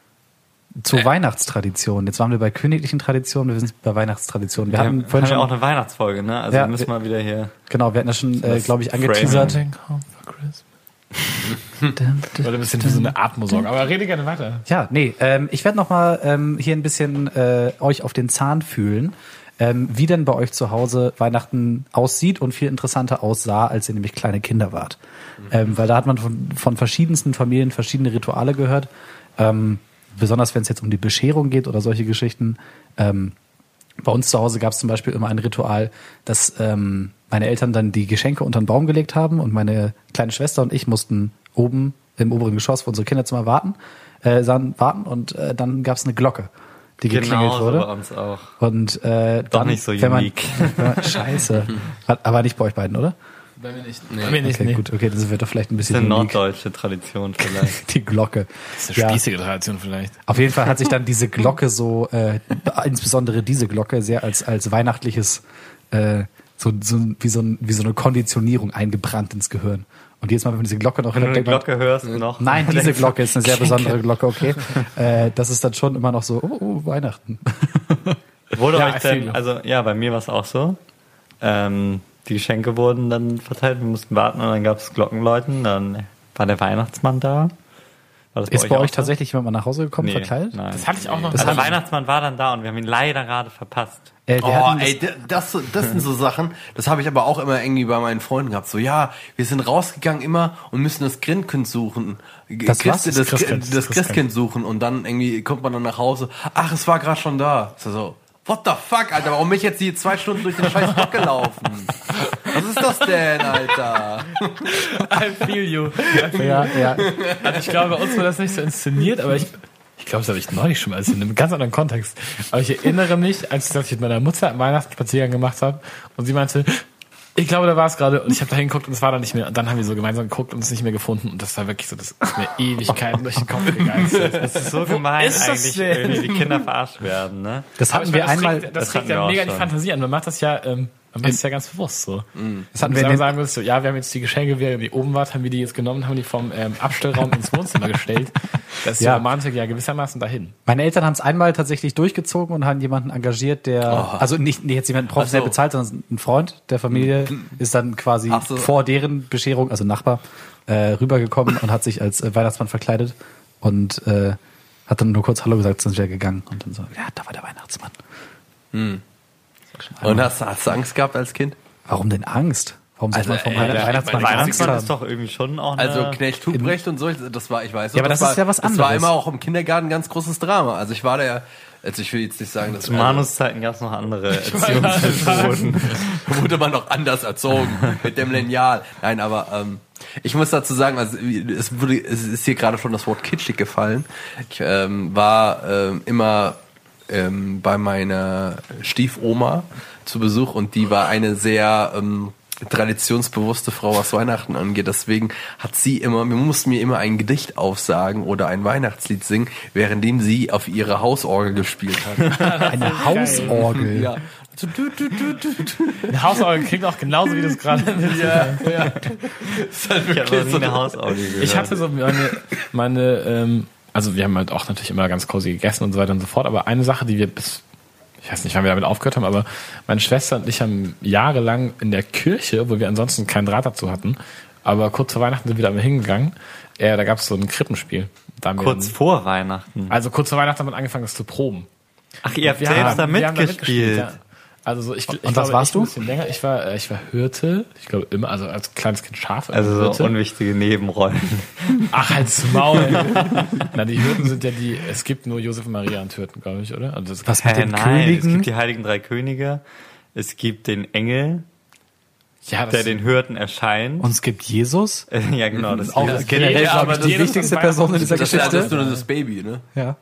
Zu Weihnachtstraditionen. Jetzt waren wir bei königlichen Traditionen, wir sind bei Weihnachtstraditionen. Wir wir hatten haben, vorhin haben ja schon, auch eine Weihnachtsfolge, ne? Also Ja, wir müssen wir- mal wieder hier. genau, wir hatten ja schon, äh, Das glaube ich, angeteasert. Oder ein bisschen so eine Atmosauger. Aber rede gerne weiter. Ja, nee, ähm, ich werde nochmal ähm, hier ein bisschen äh, euch auf den Zahn fühlen, ähm, wie denn bei euch zu Hause Weihnachten aussieht und viel interessanter aussah, als ihr nämlich kleine Kinder wart. Ähm, weil da hat man von, von verschiedensten Familien verschiedene Rituale gehört. Ähm, besonders wenn es jetzt um die Bescherung geht oder solche Geschichten. Ähm, bei uns zu Hause gab es zum Beispiel immer ein Ritual, dass ähm, meine Eltern dann die Geschenke unter den Baum gelegt haben und meine kleine Schwester und ich mussten oben im oberen Geschoss für unsere Kinderzimmer warten, äh, dann warten und äh, dann gab es eine Glocke, die geklingelt Genau, so bei wurde. uns auch. Und äh, Doch dann, nicht so wenn man, *laughs* wenn man, Scheiße. *laughs* Aber nicht bei euch beiden, oder? Bei mir nicht. Bei mir nicht, Okay, nee. gut, okay, das wird doch vielleicht ein Das ist bisschen eine unique. norddeutsche Tradition vielleicht. *laughs* Die Glocke. Das ist eine spießige Tradition vielleicht. Auf jeden Fall hat sich dann diese Glocke so, äh, insbesondere diese Glocke, sehr als, als weihnachtliches, äh, so, so wie, so ein, wie so eine Konditionierung eingebrannt ins Gehirn. Und jedes Mal, wenn man diese Glocke noch Wenn du hört, eine denkt man, Glocke hörst, noch. nein, diese Glocke ist eine sehr besondere Glocke, okay. Äh, das ist dann schon immer noch so, oh, oh Weihnachten. Wurde Ja, euch denn, also ja, bei mir war es auch so. Ähm, die Geschenke wurden dann verteilt, wir mussten warten und dann gab es Glockenläuten, dann war der Weihnachtsmann da. War das Ist bei auch euch so? tatsächlich jemand mal nach Hause gekommen, Nee, verkleidet? Nein. Das hatte ich auch noch. also Das der Weihnachtsmann war dann da und wir haben ihn leider gerade verpasst. Äh, Oh, das- ey, das, das sind so Sachen, das habe ich aber auch immer irgendwie bei meinen Freunden gehabt. So, ja, wir sind rausgegangen immer und müssen das Grindkind suchen. Das Christ, was? das, Christkind, das, das Christkind suchen und dann irgendwie kommt man dann nach Hause. Ach, es war gerade schon da. So, what the fuck, Alter, warum bin ich jetzt die zwei Stunden durch den scheiß Block gelaufen? Was ist das denn, Alter? I feel you. ja, ja. Also ich glaube, bei uns war das nicht so inszeniert, aber ich, ich glaube, das habe ich neulich schon mal erzählt, in einem ganz anderen Kontext. Aber ich erinnere mich, als ich mit meiner Mutter einen Weihnachtsspaziergang gemacht habe und sie meinte, ich glaube, da war es gerade und ich habe da hingeguckt und es war da nicht mehr. Und dann haben wir so gemeinsam geguckt und es nicht mehr gefunden und das war wirklich so, das ist mir *laughs* Ewigkeiten durch den Kopf gegangen. Das ist so gemein ist das eigentlich, denn? irgendwie die Kinder verarscht werden, ne? Das hatten wir das einmal, das, das regt hatten wir ja mega die schon. Fantasie an. Man macht das ja, ähm, man macht das ja ganz bewusst so. das hatten wir Wenn in du den, sagen würdest, so, ja, wir haben jetzt die Geschenke, während ihr oben wart, haben wir die jetzt genommen, haben die vom ähm, Abstellraum ins Wohnzimmer gestellt. *laughs* Das ist Ja. die Romantik ja gewissermaßen dahin. Meine Eltern haben es einmal tatsächlich durchgezogen und haben jemanden engagiert, der, also nicht, nicht jetzt jemanden professionell so. bezahlt, sondern ein Freund der Familie ist dann quasi so. vor deren Bescherung, also Nachbar, äh, rübergekommen und hat sich als äh, Weihnachtsmann verkleidet und äh, hat dann nur kurz Hallo gesagt, sind wieder gegangen und dann so, ja, da war der Weihnachtsmann. Und hast, hast du Angst gehabt als Kind? Warum denn Angst? Warum soll Also, man vom ey, Weihnachtsmann Weihnachtsmann Angst Weihnachtsmann haben? ist doch irgendwie schon auch eine... Also Knecht Huprecht und so, das war, ich weiß Ja, aber das war, ist ja was Das war anderes. immer auch im Kindergarten ein ganz großes Drama. Also ich war da ja, also ich will jetzt nicht sagen, dass zu Manus-Zeiten gab es noch andere *laughs* Erziehungsmethoden. Wurde man noch anders erzogen mit dem Lineal. Nein, aber ähm, ich muss dazu sagen, also es wurde, es ist hier gerade schon das Wort kitschig gefallen. Ich ähm, war ähm, immer ähm, bei meiner Stiefoma zu Besuch und die war eine sehr ähm, traditionsbewusste Frau, was Weihnachten angeht. Deswegen hat sie immer, wir mussten mir immer ein Gedicht aufsagen oder ein Weihnachtslied singen, währenddem sie auf ihre Hausorgel gespielt hat. *laughs* Eine Hausorgel. ja. So, du, du, du, du, du. Eine Hausorgel klingt auch genauso, wie das gerade ja, ja. Ist halt Ich wirklich nie so eine Hausorgel gehört. Ich hatte so meine, meine ähm, also wir haben halt auch natürlich immer ganz cozy gegessen und so weiter und so fort, aber eine Sache, die wir bis, ich weiß nicht, wann wir damit aufgehört haben, aber meine Schwester und ich haben jahrelang in der Kirche, wo wir ansonsten keinen Draht dazu hatten, aber kurz vor Weihnachten sind wir da mal hingegangen, äh, da gab es so ein Krippenspiel. Da Kurz dann- vor Weihnachten. also kurz vor Weihnachten haben wir angefangen, das zu proben. Ach, ihr habt Wir selbst haben- da wir haben mitgespielt. ja. Also so, ich, ich was glaube, warst ich ein du? bisschen länger. Ich war, äh, ich war Hirte. Ich glaube immer, also als kleines Kind Schaf. Also so Hirte. unwichtige Nebenrollen. *laughs* Ach, halt's Maul. *laughs* Na, die Hürden sind ja die, es gibt nur Josef und Maria und Hürden, glaube ich, oder? Also das, Was mit den nein, es Königen? gibt die heiligen drei Könige. Es gibt den Engel, ja, der den Hürden erscheint. Und es gibt Jesus. *laughs* ja, genau. Das Auch das- generell, Ja, glaube aber ich, die Jesus wichtigste und Person in dieser Das ist ja das, Geschichte. nur das Baby, ne? Ja.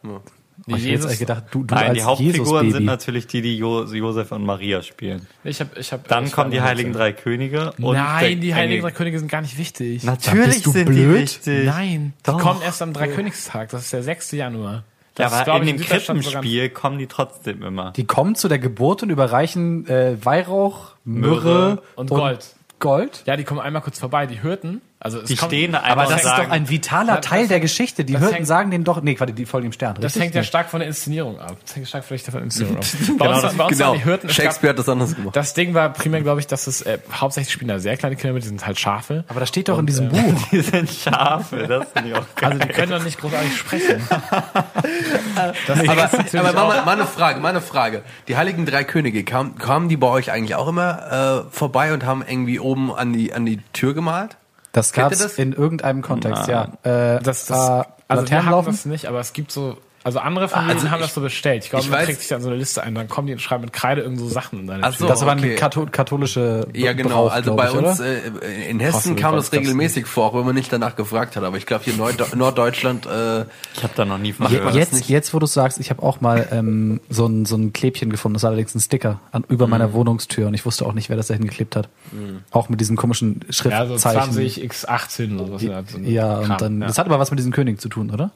Die Ich hätte jetzt eigentlich gedacht, du, du Nein, als die Hauptfiguren sind natürlich die, die jo Josef und Maria spielen. Ich hab, ich hab, Dann ich kommen die heiligen drei Könige. Und Nein, die heiligen drei Könige sind gar nicht wichtig. Natürlich bist du sind blöd? die wichtig. Nein, die Doch. kommen erst am Dreikönigstag. Das ist der 6. Januar. Ja, Das ist, aber in dem Krippenspiel kommen die trotzdem immer. Die kommen zu der Geburt und überreichen äh, Weihrauch, Myrrhe und Gold. Gold. Ja, die kommen einmal kurz vorbei. Die Hürden, also es Die kommt, stehen da Aber einfach das und ist doch sagen, ein vitaler Ja, Teil das- der Geschichte. Die das Hürden hängt- sagen denen doch, nee, warte, die folgen dem Stern. Das richtig? hängt ja stark von der Inszenierung ab. Das hängt stark vielleicht von der Inszenierung ab. *laughs* Bei Genau, uns, bei uns Genau. die gab, Shakespeare hat das anders gemacht. das Ding war primär, glaube ich, dass es äh, hauptsächlich spielen da sehr kleine Kinder mit, die sind halt Schafe. Aber das steht doch in diesem äh, Buch. *laughs* die sind Schafe. Das finde ich auch geil. *laughs* Also die können doch nicht großartig sprechen. Das Aber, aber auch- mal, mal eine Frage, mal eine Frage. Die heiligen drei Könige, kamen, kamen die bei euch eigentlich auch immer äh, vorbei und haben irgendwie oben an die, an die Tür gemalt? Das ihr das? in irgendeinem Kontext, ja. Äh, das, das, äh, also wir haben das nicht, aber es gibt so, also andere Familien also haben ich- das so bestellt. Ich glaube, ich man weiß- trägt sich dann so eine Liste ein, dann kommen die und schreiben mit Kreide irgend so Sachen in deine Ach so. Tür. Das war eine okay. Katho katholische Ja, genau. Brauch, also bei ich, uns äh, in Hessen Hoffentlich kam das regelmäßig vor, auch wenn man nicht danach gefragt hat. Aber ich glaube hier Nord *laughs* Norddeutschland, äh, Ich habe da noch nie von Je- gehört. Jetzt, jetzt, wo du sagst, ich habe auch mal ähm, so, ein, so ein Klebchen gefunden, das war allerdings ein Sticker an, über Mhm. meiner Wohnungstür und ich wusste auch nicht, wer das da hingeklebt hat. Auch mit diesem komischen ja, so Schriftzeichen. 20 x 18 oder sowas. Ja, so ein ja, Kram, und dann, ja. das hat aber was mit diesem König zu tun, oder?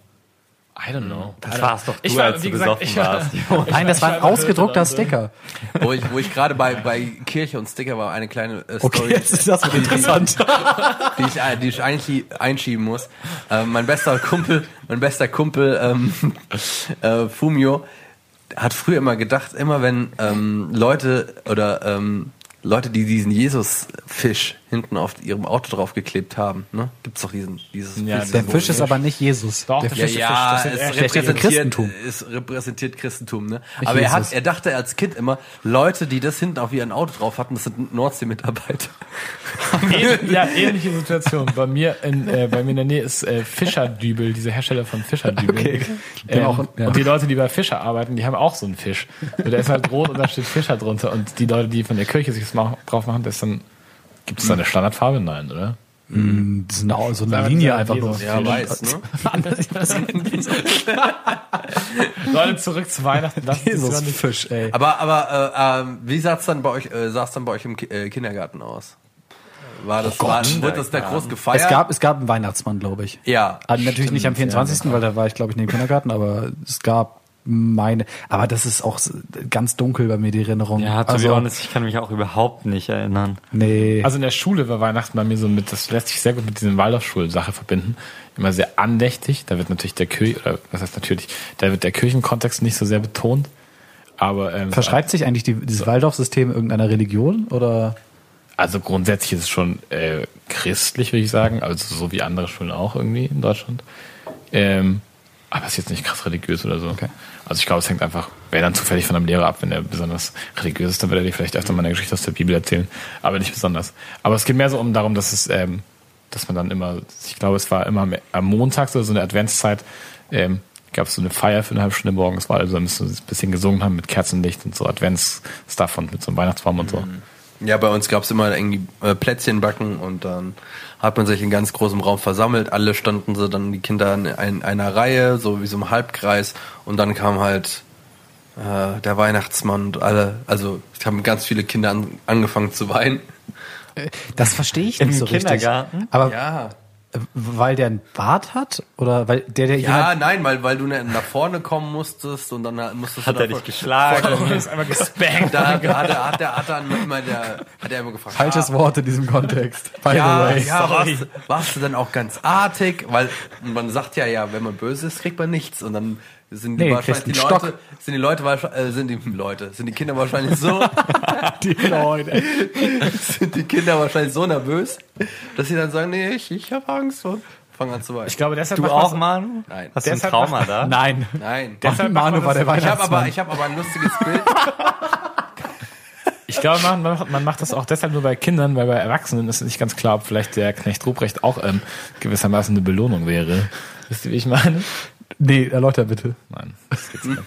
I don't know. Das war's doch du, Ich war, als wie du gesagt, besoffen ich war, warst. *laughs* ich Nein, das war ein ausgedruckter Sticker. wo ich, wo ich gerade bei, bei Kirche und Sticker war, eine kleine äh, Okay, Story, jetzt ist das wieder interessant. *laughs* die ich, äh, die ich eigentlich einschieben muss. Ähm, mein bester Kumpel, mein bester Kumpel ähm, *laughs* äh, Fumio hat früher immer gedacht, immer wenn ähm, Leute oder ähm, Leute, die diesen Jesus-Fisch hinten auf ihrem Auto draufgeklebt haben, ne? Gibt's doch diesen, dieses Ja, Der Fisch ist aber nicht Jesus. Doch, der Fisch Fisch- ja, das sind es eher repräsentiert Christentum. Es repräsentiert Christentum, ne? Nicht Aber er hat, Jesus. er dachte als Kind immer, Leute, die das hinten auf ihren Auto drauf hatten, das sind Nordsee-Mitarbeiter. *laughs* Ja, ähnliche Situation. Bei mir in, äh, bei mir in der Nähe ist äh, Fischerdübel, dieser Hersteller von Fischerdübel. Okay. Ähm, auch- ja. Und die Leute, die bei Fischer arbeiten, die haben auch so einen Fisch. Und der ist halt rot und da steht Fischer drunter. Und die Leute, die von der Kirche sich das drauf machen, das ist dann, gibt es da eine Standardfarbe? Nein, oder? Das ist eine, so eine Linie sagen einfach Jesus. nur. Ja, weiß, ne? *laughs* Leute, zurück zu Weihnachten. Sie Jesus es nicht. Fisch, ey. Aber, aber äh, ähm, wie sah's dann bei euch, äh, sah's dann bei euch im Ki äh, Kindergarten aus? War das, war, wurde das da groß gefeiert? Es gab, es gab einen Weihnachtsmann, glaube ich. ja. Also natürlich nicht am 24., weil da war ich, glaube ich, in dem Kindergarten, aber es gab meine, aber das ist auch so ganz dunkel bei mir, die Erinnerung. Ja, to also, be honest, ich kann mich auch überhaupt nicht erinnern. Nee. Also in der Schule war Weihnachten bei mir so mit, das lässt sich sehr gut mit diesem Waldorfschul-Sache verbinden. Immer sehr andächtig. Da wird natürlich der Kirche, oder was heißt natürlich, da wird der Kirchenkontext nicht so sehr betont. Aber ähm, Verschreibt sich eigentlich die, dieses Waldorf-System irgendeiner Religion oder? Also grundsätzlich ist es schon äh, christlich, würde ich sagen. Also so wie andere Schulen auch irgendwie in Deutschland. Ähm, aber es ist jetzt nicht krass religiös oder so. Okay. Also ich glaube, es hängt einfach, wer dann zufällig von einem Lehrer ab, wenn er besonders religiös ist, dann wird er dir vielleicht öfter mal eine Geschichte aus der Bibel erzählen. Aber nicht besonders. Aber es geht mehr so um darum, dass es, ähm, dass man dann immer, ich glaube, es war immer am, Montag so, so eine Adventszeit, ähm, gab es so eine Feier für eine halbe Stunde morgens, war also da müssen wir ein bisschen gesungen haben mit Kerzenlicht und so Adventsstuff und mit so einem Weihnachtsbaum und so. Ja, bei uns gab's immer irgendwie äh, Plätzchen backen und dann hat man sich in ganz großem Raum versammelt. Alle standen so dann die Kinder in ein, einer Reihe, so wie so im Halbkreis und dann kam halt äh, der Weihnachtsmann und alle, also es haben ganz viele Kinder an, angefangen zu weinen Das verstehe ich Im nicht so Kindergarten? richtig. Aber Ja. Weil der einen Bart hat? Oder weil der, der Ja, nein, weil, weil du nach vorne kommen musstest und dann musstest Hat du er da dich geschlagen? ist einmal gespankt. Da hat, hat, er, hat, er, hat dann immer der, hat er immer gefragt. falsches ah, Wort in diesem Kontext. By Ja, the way. ja warst, warst du dann auch ganz artig? Weil man sagt ja, ja, wenn man böse ist, kriegt man nichts. Und dann sind die Nee, wahrscheinlich die Leute, Stock. sind die Leute wahrscheinlich, äh, sind die Leute, sind die Kinder wahrscheinlich so, *laughs* Die Leute. *laughs* sind die Kinder wahrscheinlich so nervös, dass sie dann sagen, nee, ich, ich habe Angst und fangen an zu weinen. Ich glaube, deshalb Du macht auch, man- Manu? Nein. Hast du ein Trauma da? Nein. Nein. Deshalb Manu war der Ich habe Weihnachtsmann. aber, ich habe aber ein lustiges Bild. Ich glaube, man, man, macht- man macht das auch deshalb nur bei Kindern, weil bei Erwachsenen ist es nicht ganz klar, ob vielleicht der Knecht Ruprecht auch ähm, gewissermaßen eine Belohnung wäre. Wisst ihr, wie ich meine? Nee, erläuter bitte. Nein, das geht's nicht.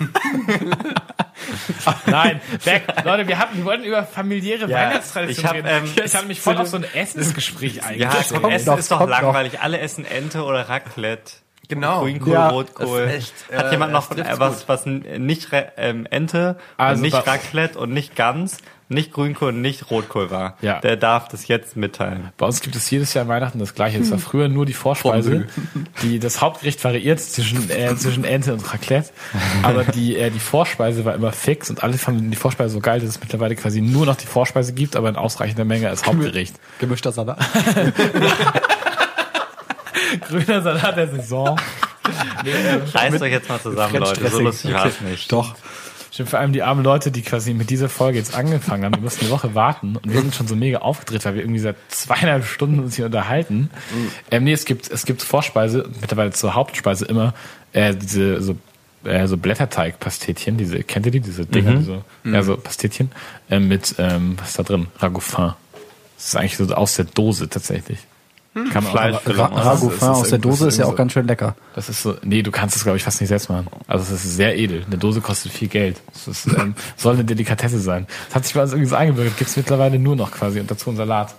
Nein, weg. Leute, wir hatten, wir wollten über familiäre Ja, Weihnachtstraditionen ich hab, reden. ähm, ich hatte mich voll auf so ein Essensgespräch eigentlich. Ja, kommt Essen noch, ist doch kommt noch. langweilig. Alle essen Ente oder Raclette. Genau. Grünkohl, Ja, Rotkohl. das ist echt, Hat äh, jemand noch äh, was, was nicht Re- ähm, Ente Also und nicht Raclette und nicht Gans, nicht Grünkohl und nicht Rotkohl war? Ja. Der darf das jetzt mitteilen. Bei uns gibt es jedes Jahr Weihnachten das Gleiche. Es war früher nur die Vorspeise. Die, das Hauptgericht variiert zwischen, äh, zwischen Ente und Raclette. Aber die, äh, die Vorspeise war immer fix und alle fanden die Vorspeise so geil, dass es mittlerweile quasi nur noch die Vorspeise gibt, aber in ausreichender Menge als Hauptgericht. Gemischter Salat. *laughs* Grüner Salat der Saison. Reißt euch jetzt mal zusammen, Leute. So lustig war es nicht. Doch. Stimmt, vor allem die armen Leute, die quasi mit dieser Folge jetzt angefangen haben, die mussten eine Woche warten und wir sind schon so mega aufgedreht, weil wir irgendwie seit zweieinhalb Stunden uns hier unterhalten. Ähm, nee, es gibt, es gibt Vorspeise, mittlerweile zur Hauptspeise immer, äh, diese so, äh, so Blätterteig-Pastetchen, diese, kennt ihr die, diese Dinger, diese, ja, so Pastetchen, äh, mit, ähm, was ist da drin? Ragoufin. Das ist eigentlich so aus der Dose tatsächlich. Kann man Fleisch auch, Ra. Ragoufin aus der Dose ist ja auch ganz schön lecker. das ist so, nee, du kannst es, glaube ich, fast nicht selbst machen. Also es ist sehr edel. Eine Dose kostet viel Geld. Das ist, ähm, *laughs* soll eine Delikatesse sein. Das hat sich bei uns irgendwie so eingebürgert. Gibt es mittlerweile nur noch quasi und dazu ein Salat.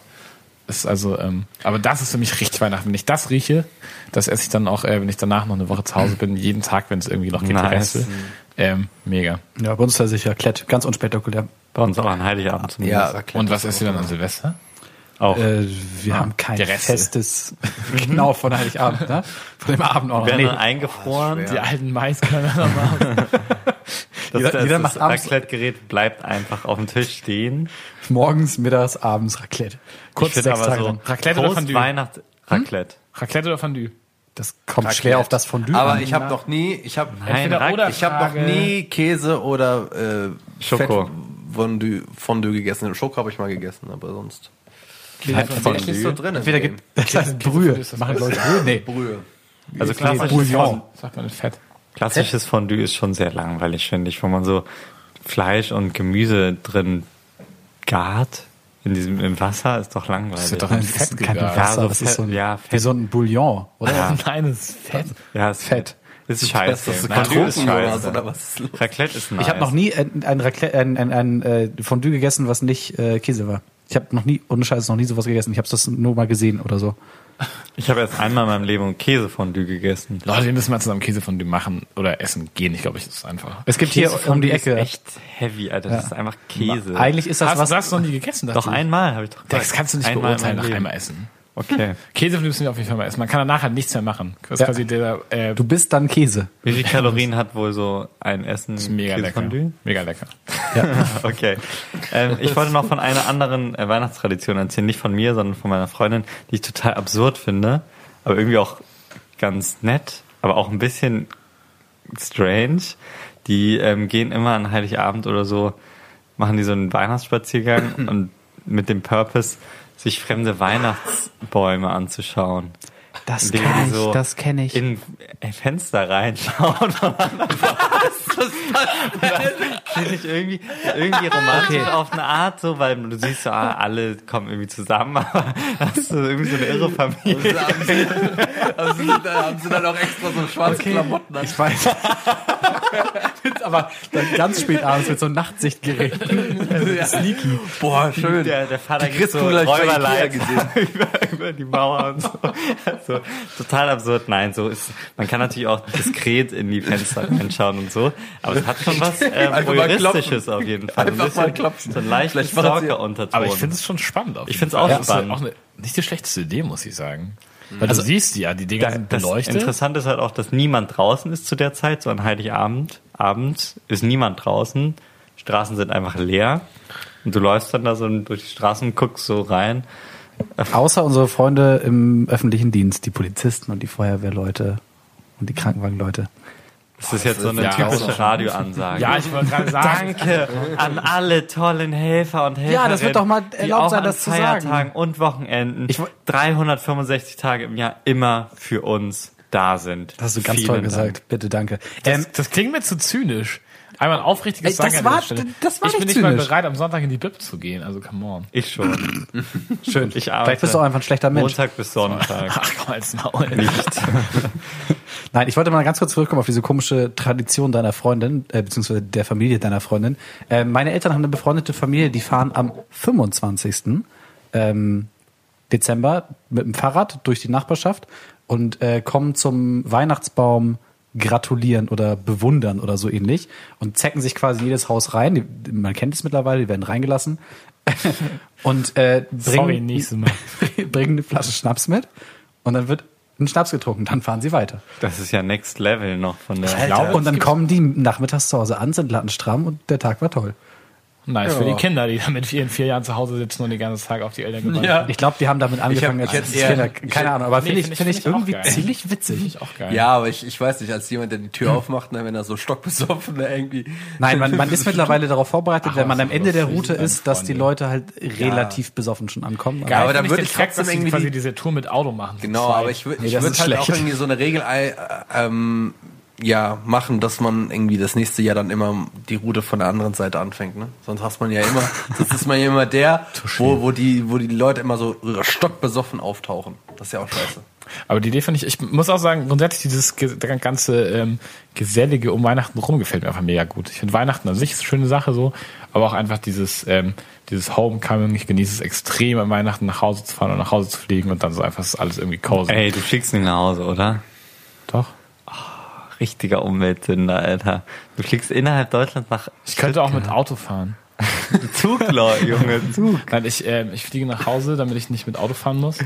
Ist also, ähm, aber das ist für mich richtig Weihnachten. Wenn ich das rieche, das esse ich dann auch, äh, wenn ich danach noch eine Woche zu Hause bin, jeden Tag, wenn es irgendwie noch geht, die Nice. Reste. Ähm, mega. Ja, bei uns ist das sicher Klett. Ganz unspektakulär. Bei uns auch an Heiligabend zumindest. Ja, Und was esst ihr dann an Silvester? Auch. Äh, wir haben kein festes, *laughs* genau, von Heiligabend, ne? Von dem Abend auch noch. werden Nee, dann eingefroren. Die alten Maiskörner nochmal. *laughs* *laughs* Das, Jeder- das, jeder das macht abends- Raclette-Gerät bleibt einfach auf dem Tisch stehen. morgens, mittags, abends Raclette. Kurz Ich sechs aber Tage so lang. Raclette oder Fondue? Post-Weihnacht Raclette. Raclette oder Fondue? Das kommt schwer auf das Fondue Aber an. ich habe noch nie, ich habe ich habe noch nie Käse oder äh, Schoko. Fett Fondue, Fondue gegessen. Schoko habe ich mal gegessen, aber sonst Kein bin ich nicht so drin. Entweder gibt, *laughs* das heißt Brühe. ist das Machen. Leute Brühe? Nee. Brühe. Also klassisches, Bouillon. Sagt man in Fett. klassisches Fondue ist schon sehr langweilig, finde ich, wo man so Fleisch und Gemüse drin gart. In diesem, im Wasser ist doch langweilig. Das wird doch Nein, in das Fett ist kein. Wasser, Ja, so das ist so ein, ja, wie Fett. so ein Bouillon, oder? Ja. *laughs* Nein, das ist Fett. ja, ist Fett. Ist scheiße. Das ist Fondue ist scheiße. oder was ist los? Raclette ist nice. Ich habe noch nie ein, ein, Raclette, ein, ein, ein äh, Fondue gegessen, was nicht äh, Käse war. Ich habe noch nie, ohne Scheiß, noch nie sowas gegessen. Ich habe das nur mal gesehen oder so. Ich habe erst einmal in meinem Leben Käsefondue gegessen. Leute, wir müssen mal zusammen Käsefondue machen oder essen gehen. Ich glaube, ich das ist einfach. Es gibt hier um die Ecke. ist echt heavy, Alter. Das ist einfach Käse. Eigentlich ist das Hast was. du das noch nie gegessen? Doch dachte ich? einmal habe ich doch Das kannst du nicht Einmal in beurteilen nach einmal essen. Okay. *laughs* Müssen wir auf jeden Fall mal essen. Man kann danach halt nichts mehr machen. Das ist Ja. quasi der, äh, Du bist dann Käse. Wie viele Kalorien hat wohl so ein Essen ist mega lecker. Käsefondue? Mega lecker. *laughs* Okay. Ähm, ich wollte noch von einer anderen äh, Weihnachtstradition erzählen, nicht von mir, sondern von meiner Freundin, die ich total absurd finde, aber irgendwie auch ganz nett, aber auch ein bisschen strange. Die ähm, gehen immer an Heiligabend oder so, machen die so einen Weihnachtsspaziergang *clears throat* und mit dem Purpose, sich fremde Weihnachtsbäume anzuschauen. Das Indem kenn die ich, so das kenne ich. In Fenster reinschauen. *laughs* Finde ich irgendwie, irgendwie romantisch auf eine Art so, weil du siehst so, ah, alle kommen irgendwie zusammen, aber das ist so irgendwie so eine irre Familie. Also haben, sie, haben, sie, dann- haben sie dann auch extra so schwarze Klamotten an. Ich weiß. *laughs* Aber dann ganz spät abends mit so einem Nachtsichtgerät. Sneaky. Boah, schön. Der, der Vater Die gibt so Räuberleid gesehen. *laughs* über, über die Mauer und so. so. Total absurd. Nein, so ist, man kann natürlich auch diskret in die Fenster reinschauen und so. Aber es hat schon was ähm, Voyeuristisches auf jeden Fall. Einfach ein bisschen mal klopfen. So ein sie- Stalker-Unterton. Aber ich finde es schon spannend. Auf Ich jeden find's auch Fall. Das ist spannend. Auch eine, nicht die schlechteste Idee, muss ich sagen. Weil du siehst ja, die Dinger Da- sind das beleuchtet. Interessante ist halt auch, dass niemand draußen ist zu der Zeit. So an Heiligabend, Abend ist niemand draußen. Straßen sind einfach leer. Und du läufst dann da so durch die Straßen, guckst so rein. Außer unsere Freunde im öffentlichen Dienst, die Polizisten und die Feuerwehrleute und die Krankenwagenleute. Das ist jetzt so eine ja typische. Radioansage. Ja, ich wollte gerade sagen. Danke an alle tollen Helfer und Helferinnen. Ja, das wird doch mal die erlaubt auch sein, an das zu sagen. Feiertagen und Wochenenden Ich wo- 365 Tage im Jahr immer für uns da sind. Das hast du ganz Vielen toll Dank. gesagt. Bitte, danke. Das, Ähm, das klingt mir zu zynisch. Einmal ein aufrichtiges Ey, das Sagen an war- dieser Stelle. das war Ich bin nicht nicht mal zynisch. bereit, am Sonntag in die Bib zu gehen. Also, come on. Ich schon. *laughs* schön. Ich arbeite Vielleicht bist du auch einfach ein schlechter Mensch. Montag bis Sonntag. Ach, komm als Maul. *laughs* Nein, ich wollte mal ganz kurz zurückkommen auf diese komische Tradition deiner Freundin, äh, beziehungsweise der Familie deiner Freundin. Äh, meine Eltern haben eine befreundete Familie, die fahren am 25. Ähm, Dezember mit dem Fahrrad durch die Nachbarschaft und äh, kommen zum Weihnachtsbaum gratulieren oder bewundern oder so ähnlich und zecken sich quasi jedes Haus rein. Man kennt es mittlerweile, die werden reingelassen. *laughs* und äh, bringen, Sorry, *laughs* bringen eine Flasche Schnaps mit und dann wird ein Schnaps getrunken, dann fahren sie weiter. Das ist ja Next Level noch von der. glaube, und dann kommen die nachmittags zu Hause an, sind lattenstramm und der Tag war toll. Nice für Ja. die Kinder, die dann mit ihren vier Jahren zu Hause sitzen und den ganzen Tag auf die Eltern gewartet Ja. Ich glaube, die haben damit angefangen, ich als eher- Kinder, ich keine hätte- Ahnung, aber Nee, finde ich, find ich- finde ich find ich irgendwie geil. ziemlich witzig. ich auch geil. Ja, aber ich, ich weiß nicht, als jemand, der die Tür aufmacht, ne, wenn er so stockbesoffen irgendwie. Nein, man, *laughs* man ist mittlerweile darauf vorbereitet, Ach, wenn man am Ende der Route ist, dass die. Leute halt relativ besoffen schon ankommen. Geil, aber dann find würde ich trotzdem irgendwie quasi die- diese Tour mit Auto machen. Genau, aber ich würde ich das würd ist halt auch irgendwie so eine Regel äh, ähm, ja, machen, dass man irgendwie das nächste Jahr dann immer die Route von der anderen Seite anfängt. Ne? Sonst hast man ja immer, *laughs* sonst ist man ja immer der, wo, wo, die, wo die Leute immer so stockbesoffen auftauchen. Das ist ja auch scheiße. Aber die Idee finde ich, ich muss auch sagen, grundsätzlich dieses ganze ähm, Gesellige um Weihnachten rum gefällt mir einfach mega gut. Ich finde Weihnachten an sich ist eine schöne Sache so, aber auch einfach dieses, ähm, dieses Homecoming, ich genieße es extrem an Weihnachten nach Hause zu fahren und nach Hause zu fliegen und dann so einfach ist alles irgendwie cozy. Ey, du fliegst nicht nach Hause, oder? Doch. Richtiger Umweltsünder, Alter. Du fliegst innerhalb Deutschlands nach Ich könnte auch mit Auto fahren. Zug, Leute, Junge, *laughs* Zug. Nein, ich, ähm, ich fliege nach Hause, damit ich nicht mit Auto fahren muss.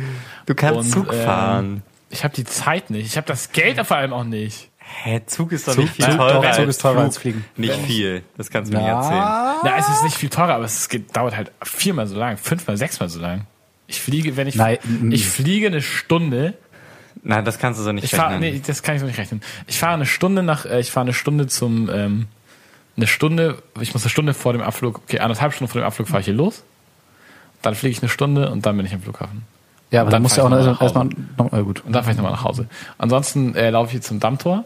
Du kannst Und, Zug ähm, fahren. Ich habe die Zeit nicht. Ich habe das Geld vor allem auch nicht. Hä, Zug ist doch Zug- nicht viel Zug- teurer doch, Zug als ist teurer Flug. als Fliegen. Nicht viel, das kannst du mir nicht erzählen. Ja, Na, es ist nicht viel teurer, aber es geht, dauert halt viermal so lang, fünfmal, sechsmal so lang. Ich fliege, wenn ich, Nein, mm. ich fliege eine Stunde. Nein, das kannst du so nicht Ich fahre, rechnen. nee, das kann ich so nicht rechnen. Ich fahre eine Stunde nach, äh, ich fahre eine Stunde zum, ähm, eine Stunde, ich muss eine Stunde vor dem Abflug, okay, anderthalb Stunden vor dem Abflug fahre ich hier los. Dann fliege ich eine Stunde und dann bin ich am Flughafen. ja aber Dann dann musst du fahr auch nach erstmal noch, äh, gut. Und dann fahre ich nochmal nach Hause. Ansonsten äh, laufe ich zum Dammtor,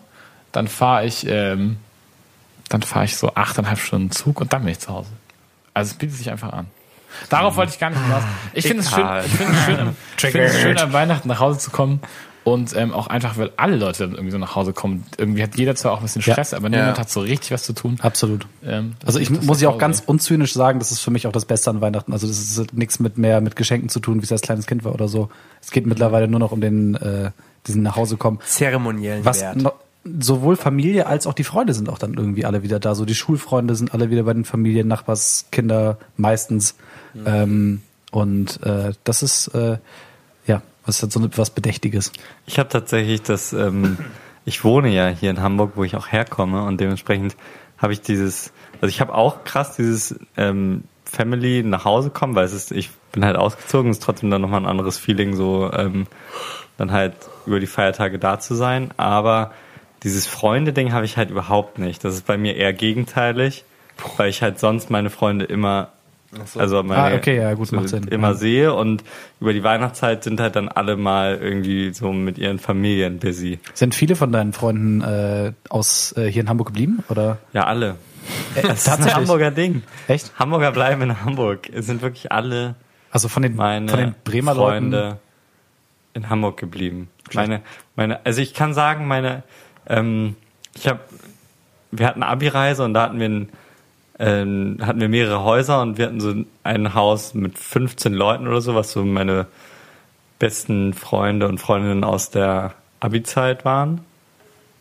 dann fahre ich, ähm, dann fahre ich so achteinhalb Stunden Zug und dann bin ich zu Hause. Also es bietet sich einfach an. Darauf wollte ich gar nicht hinaus. Ich finde es schön, ich finde es schön, am- *laughs* ich finde es schön, an Weihnachten nach Hause zu kommen und ähm, auch einfach, weil alle Leute dann irgendwie so nach Hause kommen. Irgendwie hat jeder zwar auch ein bisschen Ja. Stress, aber niemand Ja. hat so richtig was zu tun. Absolut. Ähm, Also ich muss ja auch ganz unzynisch sagen, das ist für mich auch das Beste an Weihnachten. Also das ist nichts mit mehr mit Geschenken zu tun, wie es als kleines Kind war oder so. Es geht mittlerweile nur noch um den äh, diesen nach Hause kommen. Zeremoniellen Was Wert. no, sowohl Familie als auch die Freunde sind auch dann irgendwie alle wieder da. So die Schulfreunde sind alle wieder bei den Familien, Nachbarskinder meistens. Ähm, und äh, das ist äh, ja was hat so ne- was Bedächtiges. Ich habe tatsächlich das, ähm, ich wohne ja hier in Hamburg, wo ich auch herkomme und dementsprechend habe ich dieses, also ich habe auch krass dieses ähm, Family nach Hause kommen, weil es ist, ich bin halt ausgezogen, ist trotzdem dann nochmal ein anderes Feeling, so ähm, dann halt über die Feiertage da zu sein, aber dieses Freunde-Ding habe ich halt überhaupt nicht. Das ist bei mir eher gegenteilig, weil ich halt sonst meine Freunde immer also meine, Ah, okay, ja, gut, macht Sinn. immer Ja. sehe und über die Weihnachtszeit sind halt dann alle mal irgendwie so mit ihren Familien busy. Sind viele von deinen Freunden äh, aus äh, hier in Hamburg geblieben oder? Ja, alle. Äh, *laughs* Das ist ein Hamburger Ding. Echt? Hamburger bleiben in Hamburg. Es sind wirklich alle Also von den meine von den Bremer Freunde Leuten. in Hamburg geblieben. Meine, meine, also ich kann sagen, meine, ähm, ich habe, wir hatten Abi-Reise und da hatten wir ein, ähm, hatten wir mehrere Häuser und wir hatten so ein Haus mit 15 Leuten oder so, was so meine besten Freunde und Freundinnen aus der Abi-Zeit waren.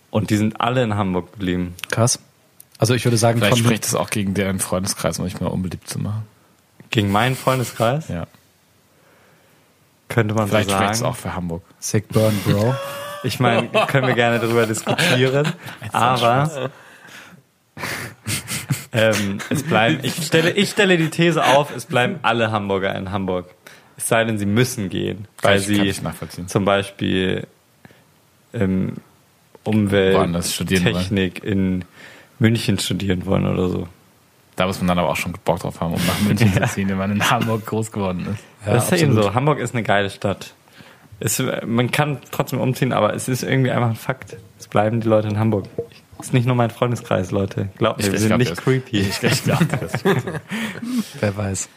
Und die sind alle in Hamburg geblieben. Krass. Also ich würde sagen, Vielleicht von, spricht es auch gegen deren Freundeskreis, um mich mal unbeliebt zu machen. Gegen meinen Freundeskreis Ja. könnte man so Vielleicht spricht es sagen. auch für Hamburg. Sick Burn, Bro. Ich meine, können wir gerne darüber diskutieren, *laughs* aber ähm, es bleiben. Ich stelle, ich stelle die These auf: Es bleiben alle Hamburger in Hamburg. Es sei denn, sie müssen gehen, weil ich- sie ich zum Beispiel ähm, Umwelt, Woanders studieren wollen. Technik in München studieren wollen oder so. Da muss man dann aber auch schon Bock drauf haben, um nach München zu *laughs* ziehen, wenn man in Hamburg groß geworden ist. Ja, das ist ja eben absolut. so. Hamburg ist eine geile Stadt. Es, man kann trotzdem umziehen, aber es ist irgendwie einfach ein Fakt. Es bleiben die Leute in Hamburg. Es ist nicht nur mein Freundeskreis, Leute. Glaubt mir, wir sind glaub nicht das. creepy. Ich, ich glaube das. Wer weiß.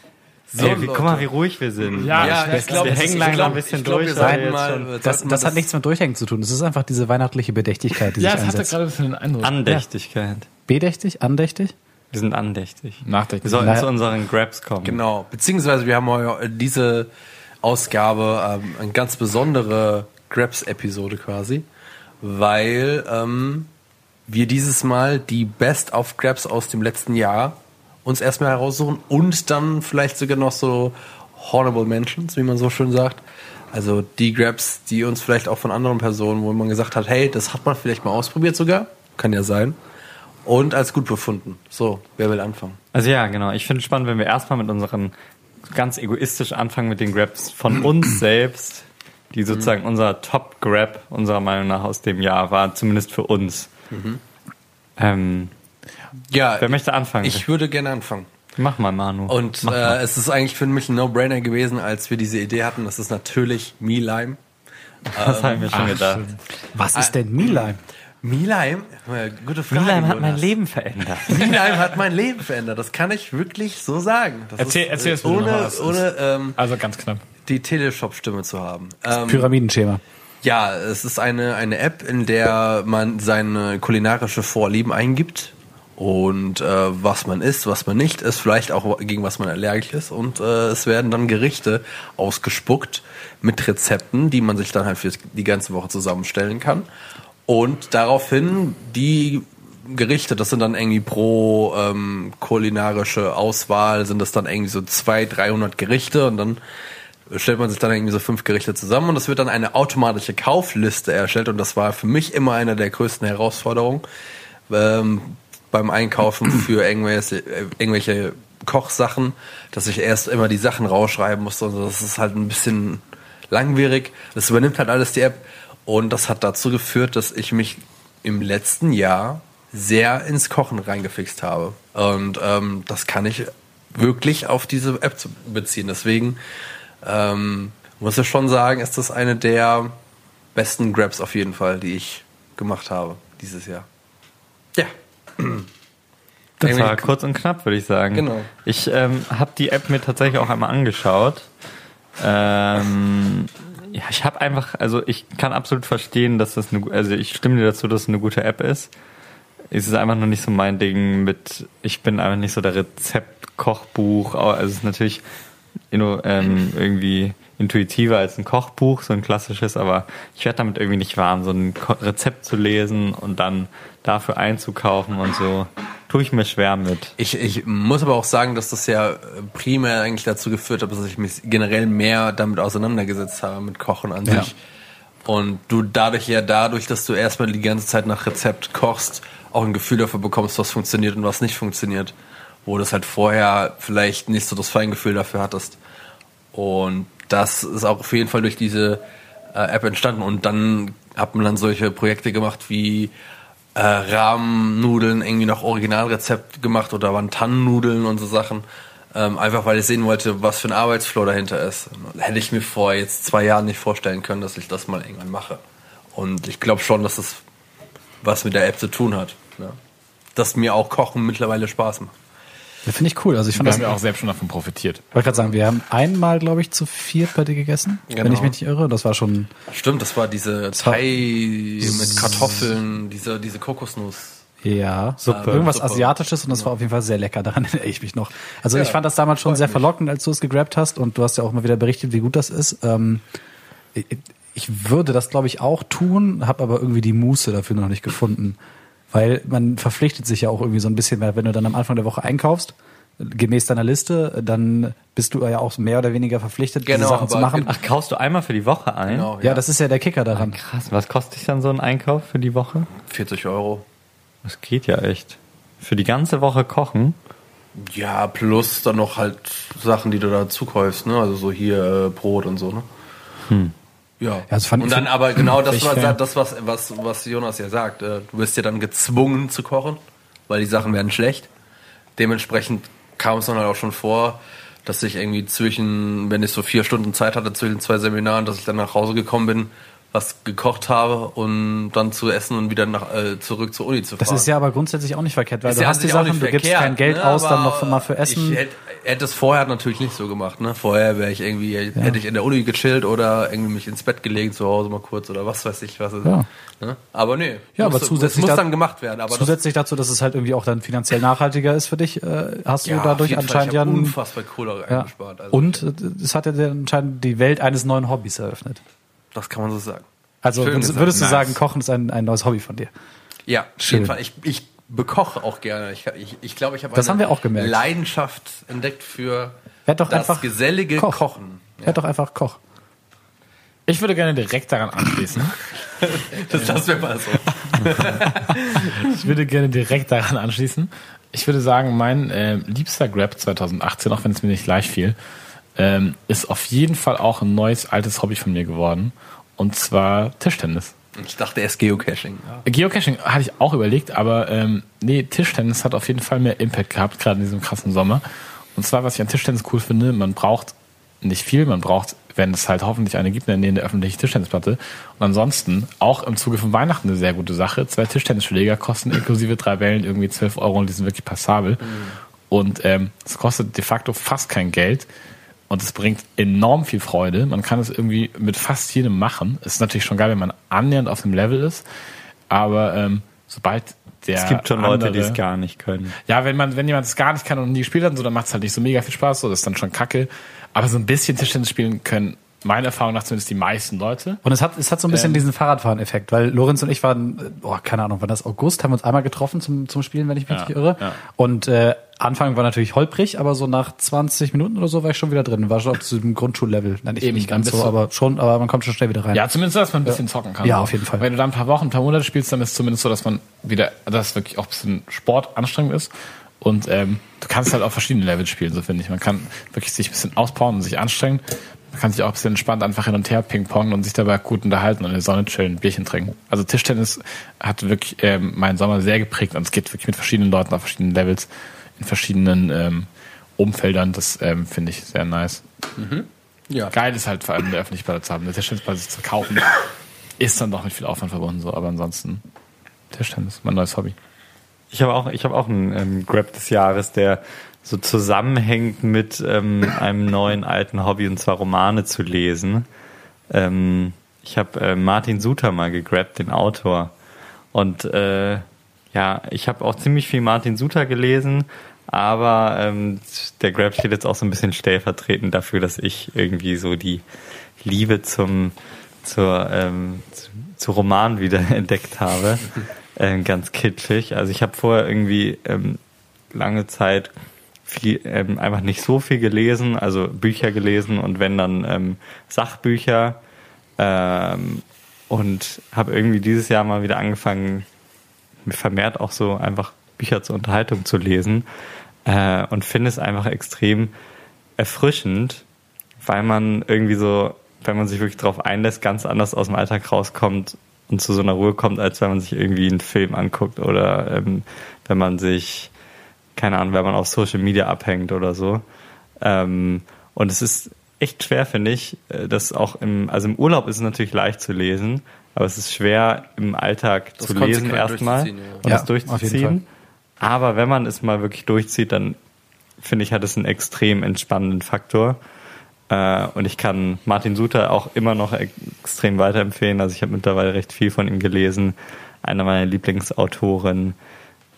So, Ey, wie, guck mal, wie ruhig wir sind. Ja, Ja, ich ich glaube, wir hängen ist- langsam ich glaub- ein bisschen glaub, durch, sollten jetzt mal- Das, das hat nichts mit Durchhängen zu tun. Das ist einfach diese weihnachtliche Bedächtigkeit, die Ja, sich das hatte einsetzt. gerade für den Eindruck. Andächtigkeit. Bedächtig? Andächtig? Wir sind andächtig. Nachdenken. Wir sollten Na- zu unseren Grabs kommen. Genau, beziehungsweise wir haben heu- diese Ausgabe ähm, eine ganz besondere Grabs-Episode quasi, weil ähm, wir dieses Mal die Best of Grabs aus dem letzten Jahr uns erstmal heraussuchen und dann vielleicht sogar noch so Honorable Mentions, wie man so schön sagt. Also die Grabs, die uns vielleicht auch von anderen Personen, wo man gesagt hat, hey, das hat man vielleicht mal ausprobiert sogar, kann ja sein, und als gut befunden. So, wer will anfangen? Also ja, genau. Ich finde es spannend, wenn wir erstmal mit unseren ganz egoistisch anfangen mit den Grabs von *clears throat* uns selbst, die sozusagen unser Top-Grab unserer Meinung nach aus dem Jahr war, zumindest für uns. Ähm, Ja, wer möchte anfangen? ich würde gerne anfangen. Mach mal, Manu. Und Mach mal. äh, es ist eigentlich für mich ein No-Brainer gewesen, als wir diese Idee hatten. Das ist natürlich Me Lime. das habe ich mir schon gedacht. Was ist denn Me-Lime? Me Lime? Äh, Gute Frage. Milheim hat mein. Leben verändert. Me Lime hat mein Leben verändert. Das kann ich wirklich so sagen. Das Erzähl- ist, äh, erzähl es ohne, ohne ähm, Also ganz knapp. die Teleshop-Stimme zu haben. Ähm, Pyramidenschema. Ja, es ist eine, eine App, in der man seine kulinarische Vorlieben eingibt und äh, was man isst, was man nicht isst, vielleicht auch gegen was man allergisch ist und äh, es werden dann Gerichte ausgespuckt mit Rezepten, die man sich dann halt für die ganze Woche zusammenstellen kann und daraufhin die Gerichte, das sind dann irgendwie pro ähm, kulinarische Auswahl, sind das dann irgendwie so 200, 300 Gerichte und dann stellt man sich dann irgendwie so fünf Gerichte zusammen und es wird dann eine automatische Kaufliste erstellt und das war für mich immer eine der größten Herausforderungen ähm, beim Einkaufen *clears throat* für irgendwelche, irgendwelche Kochsachen, dass ich erst immer die Sachen rausschreiben musste und so. das ist halt ein bisschen langwierig. Das übernimmt halt alles die App und das hat dazu geführt, dass ich mich im letzten Jahr sehr ins Kochen reingefixt habe und ähm, das kann ich wirklich auf diese App beziehen. Deswegen ähm, muss ich schon sagen, ist das eine der besten Grabs auf jeden Fall, die ich gemacht habe dieses Jahr. Ja. Das Irgendwie- war kurz und knapp, würde ich sagen. Genau. Ich ähm, habe die App mir tatsächlich auch einmal angeschaut. Ähm, ja, ich habe einfach, also ich kann absolut verstehen, dass das eine, also ich stimme dir dazu, dass es eine gute App ist. Es ist einfach nur nicht so mein Ding mit, ich bin einfach nicht so der Rezept-Kochbuch. Also es ist natürlich irgendwie intuitiver als ein Kochbuch, so ein klassisches, aber ich werde damit irgendwie nicht warm, so ein Rezept zu lesen und dann dafür einzukaufen und so. Tue ich mir schwer mit. Ich, ich muss aber auch sagen, dass das ja äh, primär eigentlich dazu geführt hat, dass ich mich generell mehr damit auseinandergesetzt habe, mit Kochen an Ja. sich. Und du dadurch ja dadurch, dass du erstmal die ganze Zeit nach Rezept kochst, auch ein Gefühl dafür bekommst, was funktioniert und was nicht funktioniert. Wo das halt vorher vielleicht nicht so das Feingefühl dafür hattest. Und das ist auch auf jeden Fall durch diese äh, App entstanden. Und dann hat man dann solche Projekte gemacht wie äh, Rahmennudeln irgendwie noch Originalrezept gemacht oder Wantan-Nudeln und so Sachen. Ähm, einfach weil ich sehen wollte, was für ein Arbeitsflow dahinter ist. Hätte ich mir vor jetzt zwei Jahren nicht vorstellen können, dass ich das mal irgendwann mache. Und ich glaube schon, dass das was mit der App zu tun hat. Ja. Dass mir auch Kochen mittlerweile Spaß macht. Ja, Finde ich cool. Also ich fand Wir das haben ja auch selbst schon davon profitiert. wollte gerade sagen, wir haben einmal, glaube ich, zu viert bei dir gegessen, wenn Genau. ich mich nicht irre. Das war schon Stimmt, das war diese Thai mit Kartoffeln, diese, diese Kokosnuss. ja Suppe. irgendwas Suppe. Asiatisches und das war auf jeden Fall sehr lecker. *laughs* Daran erinnere ich mich noch. Also ich fand das damals schon sehr verlockend, als du es gegrabt hast und du hast ja auch mal wieder berichtet, wie gut das ist. Ähm, ich, ich würde das, glaube ich, auch tun, habe aber irgendwie die Muße dafür noch nicht gefunden. Weil man verpflichtet sich ja auch irgendwie so ein bisschen, weil wenn du dann am Anfang der Woche einkaufst, gemäß deiner Liste, dann bist du ja auch mehr oder weniger verpflichtet, Genau, diese Sachen zu machen. Ach, kaufst du einmal für die Woche ein? Genau, ja, das ist ja der Kicker daran. Krass, was kostet dich dann so ein Einkauf für die Woche? 40 Euro. Das geht ja echt. Für die ganze Woche kochen? Ja, plus dann noch halt Sachen, die du da zukaufst, ne? Also so hier äh, Brot und so, ne? Ja. das fand- und dann aber genau das fair. das, was, was, was Jonas ja sagt. Äh, Du wirst ja dann gezwungen zu kochen, weil die Sachen werden schlecht. Dementsprechend kam es dann halt auch schon vor, dass ich irgendwie zwischen, wenn ich so vier Stunden Zeit hatte zwischen zwei Seminaren, dass ich dann nach Hause gekommen bin, was gekocht habe und dann zu essen und wieder nach, äh, zurück zur Uni zu fahren. Das ist ja aber grundsätzlich auch nicht verkehrt, weil Ist du ja hast die Sachen, du gibst verkehrt, kein Geld ne, aus, dann noch mal für Essen. Ich hätte, hätte es vorher natürlich nicht so gemacht, ne? Vorher wäre ich irgendwie, hätte ich in der Uni gechillt oder irgendwie mich ins Bett gelegt zu Hause mal kurz oder was weiß ich was. Ja. Ne? Aber nee. Ja, aber zusätzlich muss da- dann gemacht werden. Aber Zusätzlich dazu, dass es halt irgendwie auch dann finanziell nachhaltiger ist für dich, äh, hast ja, du dadurch anscheinend ich ja unfassbar Kohle ja. eingespart. Also Und äh, es hat ja anscheinend die Welt eines neuen Hobbys eröffnet. das kann man so sagen. Also Schön würdest, gesagt. du Nice. sagen, Kochen ist ein, ein neues Hobby von dir? Ja, auf Schön. jeden Fall. Ich, ich bekoche auch gerne. Ich, ich, ich glaube, ich habe Das eine haben wir auch gemerkt. Leidenschaft entdeckt für Werd doch das einfach gesellige Koch. Kochen. Ja. doch einfach Koch. Ich würde gerne direkt daran anschließen. *laughs* Das, das wäre mal so. *laughs* Ich würde gerne direkt daran anschließen. Ich würde sagen, mein äh, liebster Grab 2018, auch wenn es mir nicht leicht fiel, ähm, ist auf jeden Fall auch ein neues, altes Hobby von mir geworden. Und zwar Tischtennis. Ich dachte erst Geocaching. Geocaching hatte ich auch überlegt, aber ähm, nee, Tischtennis hat auf jeden Fall mehr Impact gehabt, gerade in diesem krassen Sommer. Und zwar, was ich an Tischtennis cool finde, man braucht nicht viel, man braucht, wenn es halt hoffentlich eine gibt, in der öffentlichen Tischtennisplatte. Und ansonsten, auch im Zuge von Weihnachten eine sehr gute Sache. Zwei Tischtennisschläger kosten inklusive drei Bällen irgendwie 12 Euro und die sind wirklich passabel. Und ähm, es kostet de facto fast kein Geld. Und es bringt enorm viel Freude. Man kann es irgendwie mit fast jedem machen. Es ist natürlich schon geil, wenn man annähernd auf dem Level ist. Aber ähm, sobald der Es gibt schon Leute, die es gar nicht können. ja, wenn man, wenn jemand es gar nicht kann und nie gespielt hat, so, dann macht es halt nicht so mega viel Spaß, so, das ist dann schon kacke. Aber so ein bisschen Tischtennis spielen können, meiner Erfahrung nach zumindest die meisten Leute. Und es hat, es hat so ein bisschen Ähm. diesen Fahrradfahren-Effekt, weil Lorenz und ich waren, oh, keine Ahnung, war das August, haben wir uns einmal getroffen zum, zum Spielen, wenn ich mich Ja, nicht irre. ja. Und äh, Anfang war natürlich holprig, aber so nach 20 Minuten oder so war ich schon wieder drin. War schon auf zu dem Grundschullevel. Nein, nicht, Eben, nicht ganz so, aber schon, aber man kommt schon schnell wieder rein. Ja, zumindest dass man ein bisschen zocken kann. Ja, so. auf jeden Fall. Wenn du da ein paar Wochen, ein paar Monate spielst, dann ist es zumindest so, dass man wieder, dass es wirklich auch ein bisschen Sport anstrengend ist. Und ähm, du kannst halt auf verschiedenen Levels spielen, so finde ich. Man kann wirklich sich ein bisschen auspowern und sich anstrengen. Man kann sich auch ein bisschen entspannt einfach hin und her pingpongen und sich dabei gut unterhalten und in der Sonne chillen, Bierchen trinken. Also Tischtennis hat wirklich ähm, meinen Sommer sehr geprägt und es geht wirklich mit verschiedenen Leuten auf verschiedenen Levels, in verschiedenen ähm, Umfeldern. Das ähm, finde ich sehr nice. Ja. Geil ist halt vor allem eine öffentliche Platte zu haben. Eine Tischtennisplatte zu kaufen, ist dann doch mit viel Aufwand verbunden, so. Aber ansonsten, Tischtennis, mein neues Hobby. Ich habe auch, ich habe auch einen ähm, Grab des Jahres, der so zusammenhängt mit ähm, einem neuen alten Hobby und zwar Romane zu lesen. Ähm, ich habe äh, Martin Suter mal gegrabt, den Autor. Und äh, ja, ich habe auch ziemlich viel Martin Suter gelesen, aber ähm, der Grab steht jetzt auch so ein bisschen stellvertretend dafür, dass ich irgendwie so die Liebe zum zur, ähm, zu, zu Roman wieder *laughs* entdeckt habe. Ähm, ganz kitschig. Also ich habe vorher irgendwie ähm, lange Zeit viel, ähm, einfach nicht so viel gelesen, also Bücher gelesen und wenn dann ähm, Sachbücher ähm, und habe irgendwie dieses Jahr mal wieder angefangen, vermehrt auch so einfach Bücher zur Unterhaltung zu lesen äh, und finde es einfach extrem erfrischend, weil man irgendwie so, wenn man sich wirklich darauf einlässt, ganz anders aus dem Alltag rauskommt und zu so einer Ruhe kommt, als wenn man sich irgendwie einen Film anguckt oder ähm, wenn man sich, keine Ahnung, wenn man auf Social Media abhängt oder so. Ähm, und es ist echt schwer, finde ich, äh, das auch im, also im Urlaub ist es natürlich leicht zu lesen, aber es ist schwer im Alltag Das zu lesen erstmal ja. und Ja, das auf jeden durchzuziehen. Aber wenn man es mal wirklich durchzieht, dann finde ich, hat es einen extrem entspannenden Faktor. Äh, und ich kann Martin Suter auch immer noch extrem weiterempfehlen. Also ich habe mittlerweile recht viel von ihm gelesen. Einer meiner Lieblingsautoren.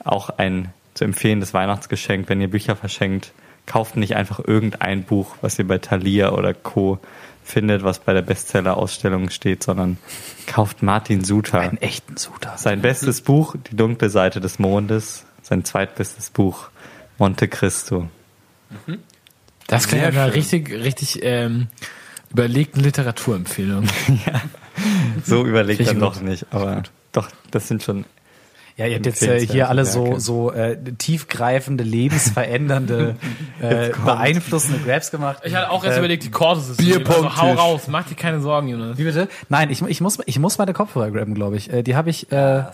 Auch ein zu empfehlendes Weihnachtsgeschenk, wenn ihr Bücher verschenkt, kauft nicht einfach irgendein Buch, was ihr bei Thalia oder Co. findet, was bei der Bestseller-Ausstellung steht, sondern kauft Martin Suter. Einen echten Suter. Sein bestes Buch, Die dunkle Seite des Mondes. Sein zweitbestes Buch, Monte Cristo. Das klingt ja eine richtig, richtig ähm, überlegten Literaturempfehlung. *laughs* So überlegt er Richtig noch gut. nicht, aber doch, das sind schon Ja, ihr habt jetzt äh, hier alle so, so äh, tiefgreifende, lebensverändernde, *laughs* äh, beeinflussende Grabs gemacht. Ich hatte auch erst Äh, überlegt, die Chorde zu Bierpong-Tisch. Also hau raus, mach dir keine Sorgen, Jonas. Wie bitte? Nein, ich, ich, muss, ich muss meine Kopfhörer graben, glaube ich. Äh, die habe ich äh, Kann ich aber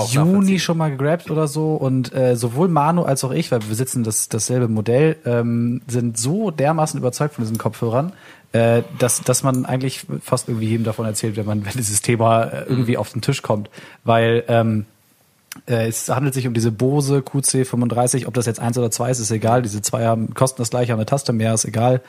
auch Juni schon mal gegrabt oder so. Und äh, sowohl Manu als auch ich, weil wir besitzen das, dasselbe Modell, ähm, sind so dermaßen überzeugt von diesen Kopfhörern, äh, dass, dass man eigentlich fast irgendwie jedem davon erzählt, wenn man wenn dieses Thema äh, irgendwie auf den Tisch kommt. Weil ähm, äh, es handelt sich um diese Bose QC35, ob das jetzt eins oder zwei ist, ist egal. Diese zwei haben, kosten das gleiche, haben eine Taste mehr, ist egal.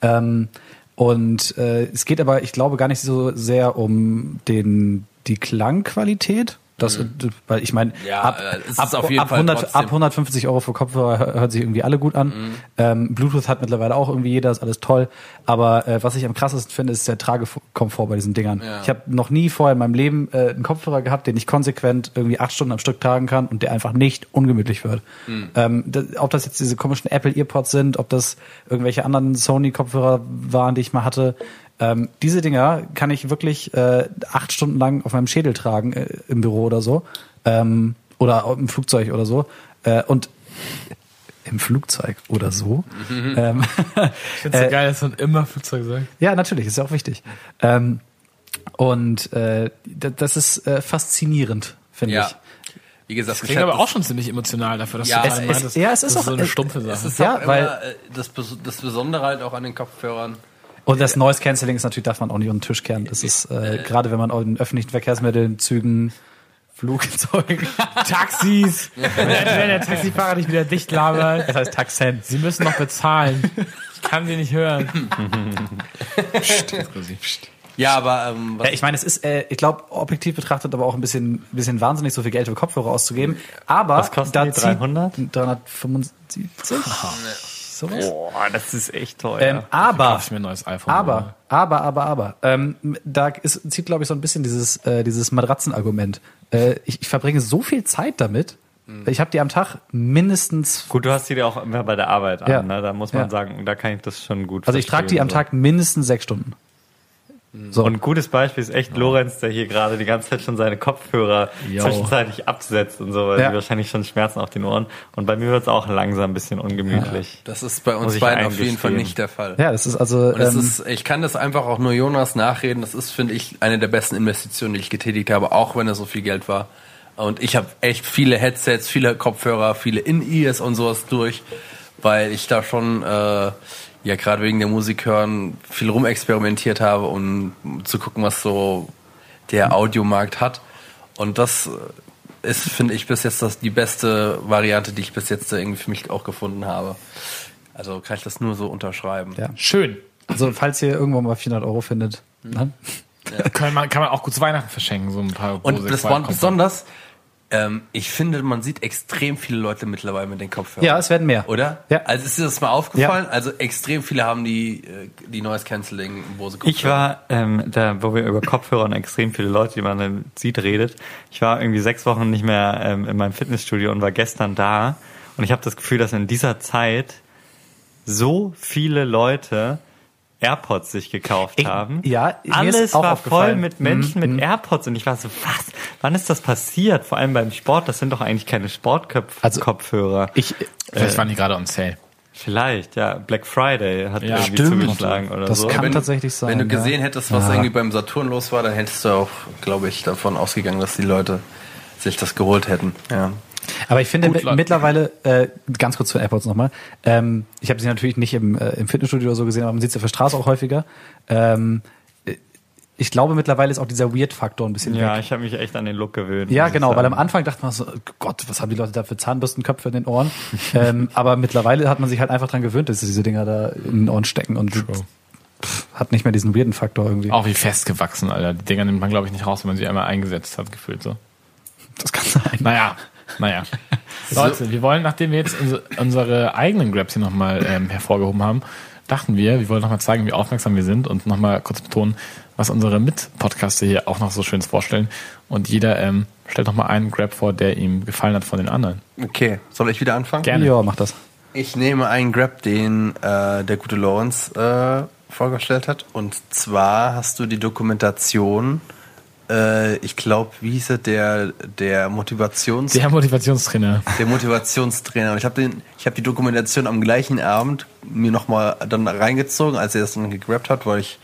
Ähm, und äh, es geht aber, ich glaube, gar nicht so sehr um den die Klangqualität. Das, weil ich meine, Ja, ab, äh, ab, ab, Fall 100, trotzdem- ab 150 Euro für Kopfhörer hör- hört sich irgendwie alle gut an. Ähm, Bluetooth hat mittlerweile auch irgendwie jeder, ist alles toll. Aber äh, was ich am krassesten finde, ist der Tragekomfort bei diesen Dingern. Ja. Ich habe noch nie vorher in meinem Leben äh, einen Kopfhörer gehabt, den ich konsequent irgendwie acht Stunden am Stück tragen kann und der einfach nicht ungemütlich wird. Ähm, das, ob das jetzt diese komischen Apple Earpods sind, ob das irgendwelche anderen Sony Kopfhörer waren, die ich mal hatte. Ähm, diese Dinger kann ich wirklich äh, acht Stunden lang auf meinem Schädel tragen äh, im Büro oder so ähm, oder im Flugzeug oder so. Äh, und im Flugzeug oder so. Ähm, Ich find's so geil, dass man immer Flugzeug sagt. ja, natürlich, ist ja auch wichtig. Ähm, und äh, das ist äh, faszinierend, finde Ja. ich. Wie gesagt, Klingt aber auch schon ziemlich emotional dafür, dass Ja, du es ist- meintest, ja, es ist das auch- so eine es- stumpfe Es Sache. ist Ja, weil- immer, äh, das, das Besondere halt auch an den Kopfhörern. Und das Noise Cancelling ist natürlich, darf man auch nicht unter den Tisch kehren. Das ist äh, gerade, wenn man auch in öffentlichen Verkehrsmitteln, Zügen, Flugzeugen, *laughs* Taxis! wenn, der, Taxifahrer nicht wieder dicht labert. das heißt Taxen. Sie müssen noch bezahlen. Ich kann sie nicht hören. *laughs* Ja, aber ähm, was Ja, ich meine, es ist, äh, ich glaube, objektiv betrachtet aber auch ein bisschen, bisschen wahnsinnig, so viel Geld für Kopfhörer auszugeben. Aber Was kosten da die? zieht- 300? 375? Sowas? Boah, das ist echt teuer. Ähm, aber, ich mir ein neues iPhone. aber, aber, aber, aber, ähm, da ist, zieht, glaube ich, so ein bisschen dieses, äh, dieses Matratzenargument. Äh, ich, ich verbringe so viel Zeit damit. Ich habe die am Tag mindestens, Gut, du hast die ja auch immer bei der Arbeit an, Ja. ne? da muss man Ja. sagen, da kann ich das schon gut also ich trage die am verstehen, Tag mindestens sechs Stunden. So. Und ein gutes Beispiel ist echt Lorenz, der hier gerade die ganze Zeit schon seine Kopfhörer Jo. zwischenzeitlich absetzt und so, weil Ja. die wahrscheinlich schon Schmerzen auf den Ohren. Und bei mir wird es auch langsam ein bisschen ungemütlich. das ist bei uns beiden auf jeden. Fall nicht der Fall. Ja, das ist also, Und es ähm, ist, ich kann das einfach auch nur Jonas nachreden. Das ist, finde ich, eine der besten Investitionen, die ich getätigt habe, auch wenn es so viel Geld war. Und ich habe echt viele Headsets, viele Kopfhörer, viele In-Ears und sowas durch, weil ich da schon, äh, ja, gerade wegen der Musik hören, viel rumexperimentiert habe, um zu gucken, was so der Audiomarkt hat. Und das ist, finde ich, bis jetzt das, die beste Variante, die ich bis jetzt irgendwie für mich auch gefunden habe. Also kann ich das nur so unterschreiben. ja. Schön. Also falls ihr irgendwo mal 400 Euro findet, ne? Kann man, kann man auch gut zu Weihnachten verschenken, so ein paar Und das war besonders, ähm, ich finde, man sieht extrem viele Leute mittlerweile mit den Kopfhörern. Ja, es werden mehr. Oder? Ja. Also ist dir das mal aufgefallen? Also extrem viele haben die, äh, die Noise Cancelling Bose Kopfhörer. Ich war, ähm, da, wo wir über Kopfhörer und extrem viele Leute, die man sieht, redet. Ich war irgendwie sechs Wochen nicht mehr ähm, in meinem Fitnessstudio und war gestern da. Und ich habe das Gefühl, dass in dieser Zeit so viele Leute AirPods sich gekauft Ich- haben. ja, alles war voll mit Menschen Mhm, mit AirPods und ich war so, was? Wann ist das passiert? Vor allem beim Sport, das sind doch eigentlich keine Also- Sportkopfhörer. Ich, Vielleicht waren die gerade on sale. Vielleicht, ja. Black Friday hat Ja, irgendwie stimmt. zugeschlagen oder Das so. kann- wenn, tatsächlich sein, Wenn du ja. gesehen hättest, was Ja. irgendwie beim Saturn los war, dann hättest du auch, glaube ich, davon ausgegangen, dass die Leute sich das geholt hätten. Ja. Aber ich finde Gut, mi- Leute. mittlerweile, äh, ganz kurz zu den AirPods nochmal, ähm, ich habe sie natürlich nicht im, äh, im Fitnessstudio oder so gesehen, aber man sieht sie auf der Straße auch häufiger. Ähm, äh, ich glaube, mittlerweile ist auch dieser Weird-Faktor ein bisschen Ja, weg. ich habe mich echt an den Look gewöhnt. Ja, genau, weil am. Anfang dachte man so, Gott, was haben die Leute da für Zahnbürstenköpfe in den Ohren? *laughs* ähm, aber mittlerweile hat man sich halt einfach dran gewöhnt, dass diese Dinger da in den Ohren stecken und pff, hat nicht mehr diesen weirden Faktor irgendwie. Auch wie festgewachsen, Alter. Die Dinger nimmt man, glaube ich, nicht raus, wenn man sie einmal eingesetzt hat, gefühlt so. Das kann sein. Naja, Naja. *laughs* Leute, wir wollen, nachdem wir jetzt unsere, eigenen Grabs hier nochmal ähm, hervorgehoben haben, dachten wir, wir wollen nochmal zeigen, wie aufmerksam wir sind und nochmal kurz betonen, was unsere Mitpodcaster hier auch noch so schönes vorstellen. Und jeder ähm, stellt nochmal einen Grab vor, der ihm gefallen hat von den anderen. Okay, soll ich wieder anfangen? Gerne. Ja, mach das. Ich nehme einen Grab, den äh, der gute Lawrence äh, vorgestellt hat. Und zwar hast du die Dokumentation, äh, ich glaube, wie hieß er, der, der Motivations... Der Motivationstrainer. der Motivationstrainer. Und ich habe habe die Dokumentation am gleichen Abend mir nochmal dann reingezogen, als er das dann gegrabt hat, weil ich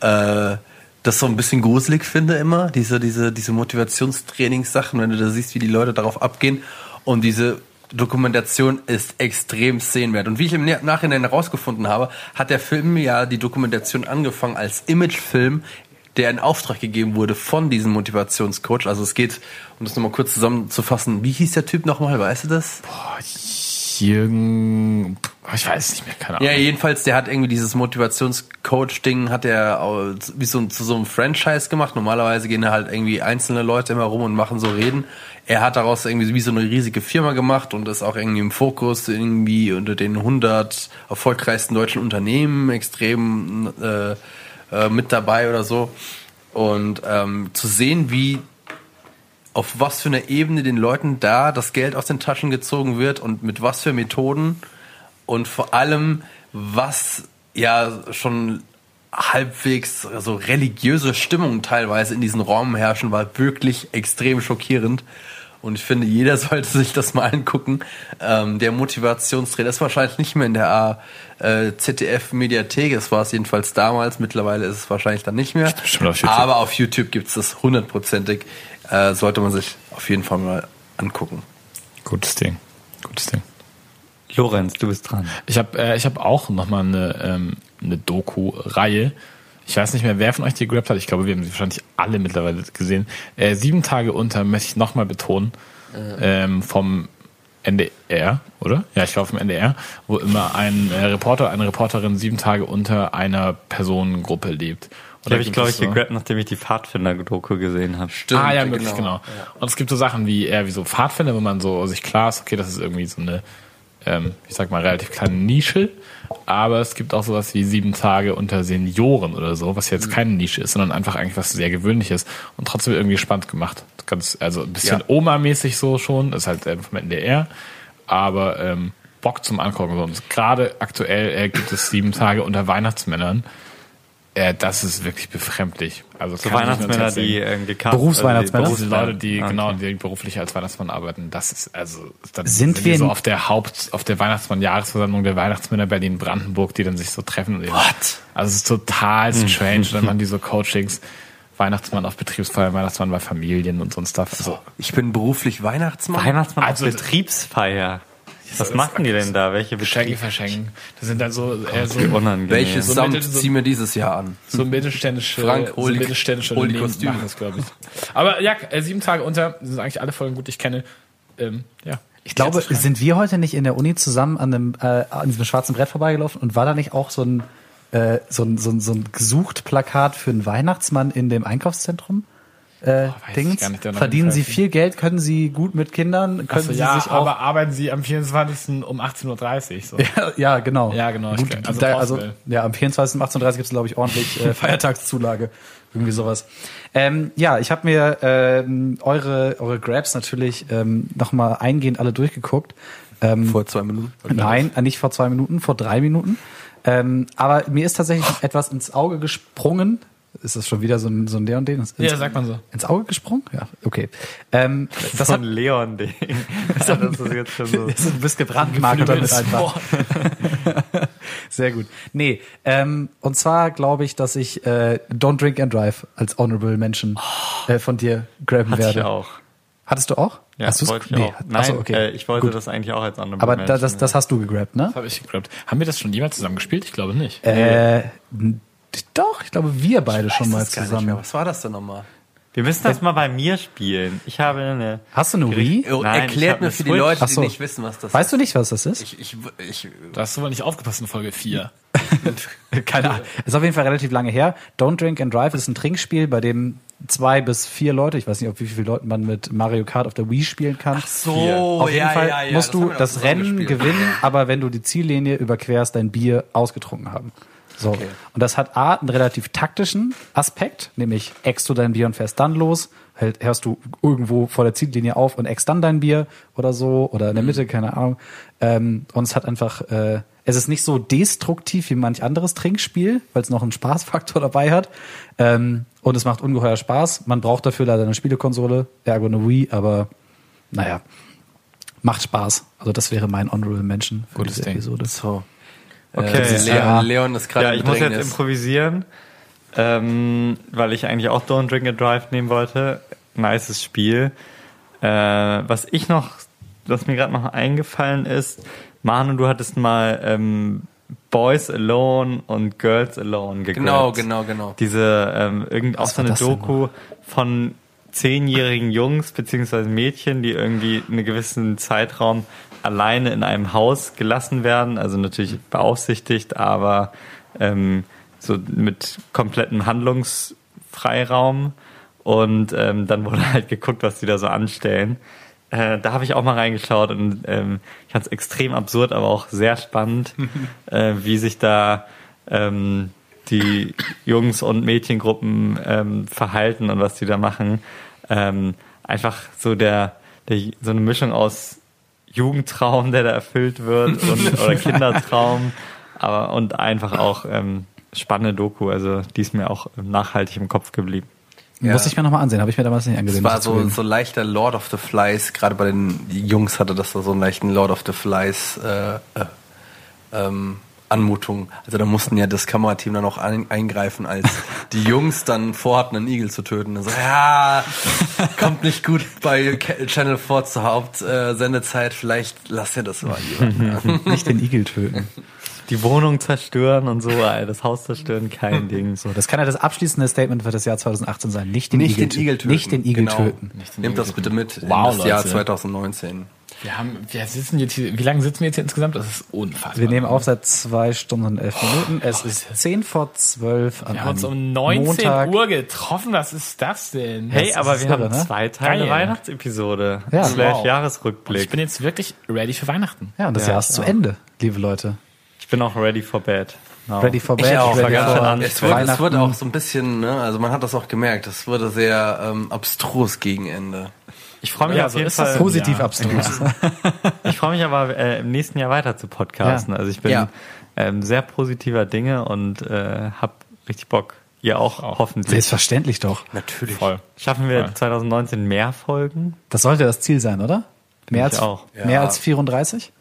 äh, das so ein bisschen gruselig finde immer, diese, diese, diese Motivationstrainingssachen, wenn du da siehst, wie die Leute darauf abgehen. Und diese Dokumentation ist extrem sehenswert. Und wie ich im Nachhinein herausgefunden habe, hat der Film ja die Dokumentation angefangen als Imagefilm, der in Auftrag gegeben wurde von diesem Motivationscoach. Also es geht, um das nochmal kurz zusammenzufassen, wie hieß der Typ nochmal, weißt du das? Jürgen, ich weiß nicht mehr, keine Ahnung. Ja, jedenfalls, der hat irgendwie dieses Motivationscoach-Ding, hat er wie so, zu so einem Franchise gemacht. Normalerweise gehen da halt irgendwie einzelne Leute immer rum und machen so Reden. Er hat daraus irgendwie wie so eine riesige Firma gemacht und ist auch irgendwie im Fokus irgendwie unter den 100 erfolgreichsten deutschen Unternehmen extrem äh, äh, mit dabei oder so. Und ähm, zu sehen, wie auf was für einer Ebene den Leuten da das Geld aus den Taschen gezogen wird und mit was für Methoden und vor allem, was ja schon halbwegs so religiöse Stimmung teilweise in diesen Räumen herrschen, war wirklich extrem schockierend. Und ich finde, jeder *laughs* sollte sich das mal angucken. Ähm, der Motivationstrainer ist wahrscheinlich nicht mehr in der äh, ZDF-Mediathek. Es war es jedenfalls damals. Mittlerweile ist es wahrscheinlich dann nicht mehr. auf YouTube. Aber auf YouTube gibt es das hundertprozentig. Äh, sollte man sich auf jeden Fall mal angucken. Gutes Ding. Gutes Ding. Lorenz, du bist dran. Ich habe äh, ich hab auch nochmal eine, ähm, eine Doku-Reihe. Ich weiß nicht mehr, wer von euch die gegrabt hat. Ich glaube, wir haben sie wahrscheinlich alle mittlerweile gesehen. Äh, sieben Tage unter möchte ich nochmal betonen. Ähm, vom NDR, oder? Ja, ich glaube vom NDR, wo immer ein äh, Reporter, eine Reporterin sieben Tage unter einer Personengruppe lebt. Die habe ich, glaube ich, gegrabt, nachdem ich die Pfadfinder-Doku gesehen habe. Stimmt, ah ja, möglich, genau. Und es gibt so Sachen wie eher wie so Pfadfinder, wo man so sich klar ist, okay, das ist irgendwie so eine, ähm, ich sag mal, relativ kleine Nische. Aber es gibt auch sowas wie sieben Tage unter Senioren oder so, was jetzt keine Nische ist, sondern einfach eigentlich was sehr Gewöhnliches und trotzdem irgendwie spannend gemacht. Ganz, also ein bisschen Ja. Oma-mäßig so schon, ist halt ähm, vom NDR, aber ähm, Bock zum Angucken. So. Und gerade aktuell äh, gibt es sieben Tage unter Weihnachtsmännern. Äh, das ist wirklich befremdlich. Also So Weihnachtsmänner, die ähm, gecastet Berufsweihnachtsmänner? also die Leute, die Ah, genau, okay. die beruflich als Weihnachtsmann arbeiten, das ist also dann Sind die wir so auf der Haupt, auf der Weihnachtsmann-Jahresversammlung der Weihnachtsmänner Berlin Brandenburg, die dann sich so treffen. Und What? Also es ist total strange. dann machen *laughs* die so Coachings, Weihnachtsmann auf Betriebsfeiern, Weihnachtsmann bei Familien und so ein Stuff. Also Ich bin beruflich Weihnachtsmann. Weihnachtsmann Also- auf Betriebsfeier. Was machen die denn da? Welche Geschenke verschenken. Das sind dann so, äh, so, unangenehm. Welches So Samt so- ziehen wir dieses Jahr an? so mittelständische, Frank, so hol die- mittelständische machen das, glaube ich. Aber ja, äh, sieben Tage unter sind eigentlich alle Folgen gut, die ich kenne. Ähm, ja. Ich glaube, sind wir heute nicht in der Uni zusammen an, einem, äh, an diesem schwarzen Brett vorbeigelaufen und war da nicht auch so ein, äh, so ein, so ein, so ein gesucht Plakat für einen Weihnachtsmann in dem Einkaufszentrum? Äh, Dings? nicht, Verdienen Sie viel Geld? Können Sie gut mit Kindern? Können Achso, Sie ja, sich auch aber arbeiten Sie am 24. um 18.30 Uhr. So. *laughs* Ja, ja, genau. Ja, genau, Gut, glaub, also da, also, ja, am 24. um 18.30 Uhr gibt es, glaube ich, ordentlich äh, *laughs* Feiertagszulage. Irgendwie sowas. Ähm, ja, ich habe mir ähm, eure, eure Grabs natürlich ähm, nochmal eingehend alle durchgeguckt. Ähm, Vor zwei Minuten. *laughs* Nein, äh, nicht vor zwei Minuten, vor drei Minuten. Ähm, aber mir ist tatsächlich etwas ins Auge gesprungen. Ist das schon wieder so ein, so ein Leon den? Ins, Ja, sagt man so. Ins Auge gesprungen? Ja, okay. Ähm, das so hat ein Leon-Ding. *laughs* das ist jetzt schon so. *laughs* ist ein bisschen gebrandmarkt damit einfach. *laughs* Sehr gut. Nee, ähm, und zwar glaube ich, dass ich äh, Don't Drink and Drive als Honorable Mention äh, von dir graben Hatte werde. ich auch. Hattest du auch? Ja, Hast wollte ich Nee. auch. Nein, Achso, okay. äh, ich wollte Gut. das eigentlich auch als andere Aber da, das, das hast du gegrabt, ne? Habe ich geglaubt. Haben wir das schon jemals zusammen gespielt? Ich glaube nicht. Äh, doch, ich glaube, wir beide schon mal das zusammen. Was war das denn nochmal? Wir müssen das mal bei mir spielen. Ich habe eine. Hast du eine Wii? Oh, Nein, Erklärt mir für die. Leute, Ach so. die nicht wissen, was das Weißt du nicht, was das ist? Ich, ich, ich, Da hast du wohl nicht aufgepasst in Folge 4. *laughs* Keine Ahnung. Ist auf jeden Fall relativ lange her. Don't Drink and Drive ist ein Trinkspiel, bei dem zwei bis vier Leute, ich weiß nicht, auf wie viele Leuten man mit Mario Kart auf der Wii spielen kann. so, auf jeden Fall musst haben du wir doch das Rennen gespielt. gewinnen, aber wenn du die Ziellinie überquerst, dein Bier ausgetrunken haben. So. Und das hat A, einen relativ taktischen Aspekt, nämlich eckst du dein Bier und fährst dann los, halt, hörst du irgendwo vor der Ziellinie auf und eckst dann dein Bier oder so, oder in Mhm. der Mitte, keine Ahnung. Ähm, und es hat einfach, äh, es ist nicht so destruktiv wie manch anderes Trinkspiel, weil es noch einen Spaßfaktor *laughs* dabei hat. Ähm, und es macht ungeheuer Spaß. Man braucht dafür leider eine Spielekonsole, ergo eine Wii, aber naja, macht Spaß. Also das wäre mein Honorable Mention für Gutes diese Ding. Episode. So. Okay. Äh, Leon, Ja. Leon ist gerade Ja, ich muss jetzt improvisieren, ähm, weil ich eigentlich auch Don't Drink and Drive nehmen wollte. Nices Spiel. Äh, was ich noch, was mir gerade noch eingefallen ist, Manu, du hattest mal ähm, Boys Alone und Girls Alone geguckt. Genau, genau, genau. Diese, ähm, irgend, auch so eine Doku von zehnjährigen Jungs beziehungsweise Mädchen, die irgendwie einen gewissen Zeitraum alleine in einem Haus gelassen werden, also natürlich beaufsichtigt, aber ähm, so mit komplettem Handlungsfreiraum. Und ähm, dann wurde halt geguckt, was die da so anstellen. Äh, da habe ich auch mal reingeschaut und ähm, ich fand es extrem absurd, aber auch sehr spannend, *laughs* äh, wie sich da ähm, die Jungs- und Mädchengruppen ähm, verhalten und was die da machen. Ähm, einfach so der, der so eine Mischung aus Jugendtraum, der da erfüllt wird *laughs* und oder Kindertraum, aber und einfach auch ähm, spannende Doku. Also die ist mir auch nachhaltig im Kopf geblieben. Ja. Muss ich mir nochmal ansehen, habe ich mir damals nicht Es angesehen. war muss ich so, so leichter Lord of the Flies, gerade bei den Jungs hatte das so einen leichten Lord of the Flies äh, äh, ähm, Anmutung. Also da mussten ja das Kamerateam dann auch ein, eingreifen, als die Jungs dann vorhatten, einen Igel zu töten. Also, ja, kommt nicht gut bei Channel 4 zur Hauptsendezeit, vielleicht lasst ihr das mal lieber. *laughs* Nicht den Igel töten. Die Wohnung zerstören und so, das Haus zerstören, kein *laughs* Ding. So, das kann ja das abschließende Statement für das Jahr 2018 sein. Nicht den, Nicht Igel, den Igel töten. Nicht den Igel Genau. töten. Nicht den Nehmt Igel das bitte mit Wow, in das Jahr Leute. 2019. Wir haben, wir sitzen jetzt hier, wie lange sitzen wir jetzt hier insgesamt? Das ist unfassbar. Wir nehmen auf seit zwei Stunden und elf Minuten. Es ist zehn vor zwölf an Wir haben uns um 19 Montag. Uhr getroffen. Was ist das denn? Hey, Das aber wir irre, haben ne? zwei Teile Geil. Weihnachtsepisode. Ja. Slash Wow. Jahresrückblick. ich bin jetzt wirklich ready für Weihnachten. Ja, und das Ja, Jahr ist ich zu. Ende, liebe Leute. Ich bin auch ready for bed. Now. Ready for Ich bed, auch, ready war ganz schön for. Es wurde, es wurde auch so ein bisschen, ne, also man hat das auch gemerkt, es wurde sehr ähm, abstrus gegen Ende. Ich freue mich Ja, auf jeden Fall. Positiv Ja. abstrus. Ich freue mich aber äh, im nächsten Jahr weiter zu podcasten. Ja. Also ich bin Ja. ähm, sehr positiver Dinge und äh, hab richtig Bock. Ihr auch, hoffentlich. Selbstverständlich doch. Natürlich. Voll. Schaffen wir Voll. 2019 mehr Folgen? Das sollte das Ziel sein, oder? Mehr als, auch. mehr Ja. als 34?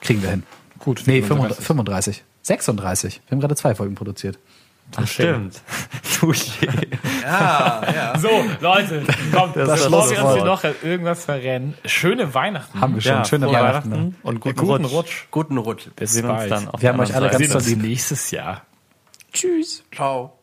Kriegen wir hin. Gut. Nee, 35. 35. 36. Wir haben gerade zwei Folgen produziert. Das stimmt. *laughs* Touché. Ja, ja. So, Leute, kommt, *laughs* Das bevor wir uns hier noch irgendwas verrennen. Schöne Weihnachten. Haben wir schon. Ja, Schöne Weihnachten. Weihnachten und guten, Guten Rutsch. Rutsch. Guten Rutsch. Bis Wir sehen uns bald. dann auf Wir haben euch alle ganz sehen doll uns lieb. nächstes Jahr. Tschüss. Ciao.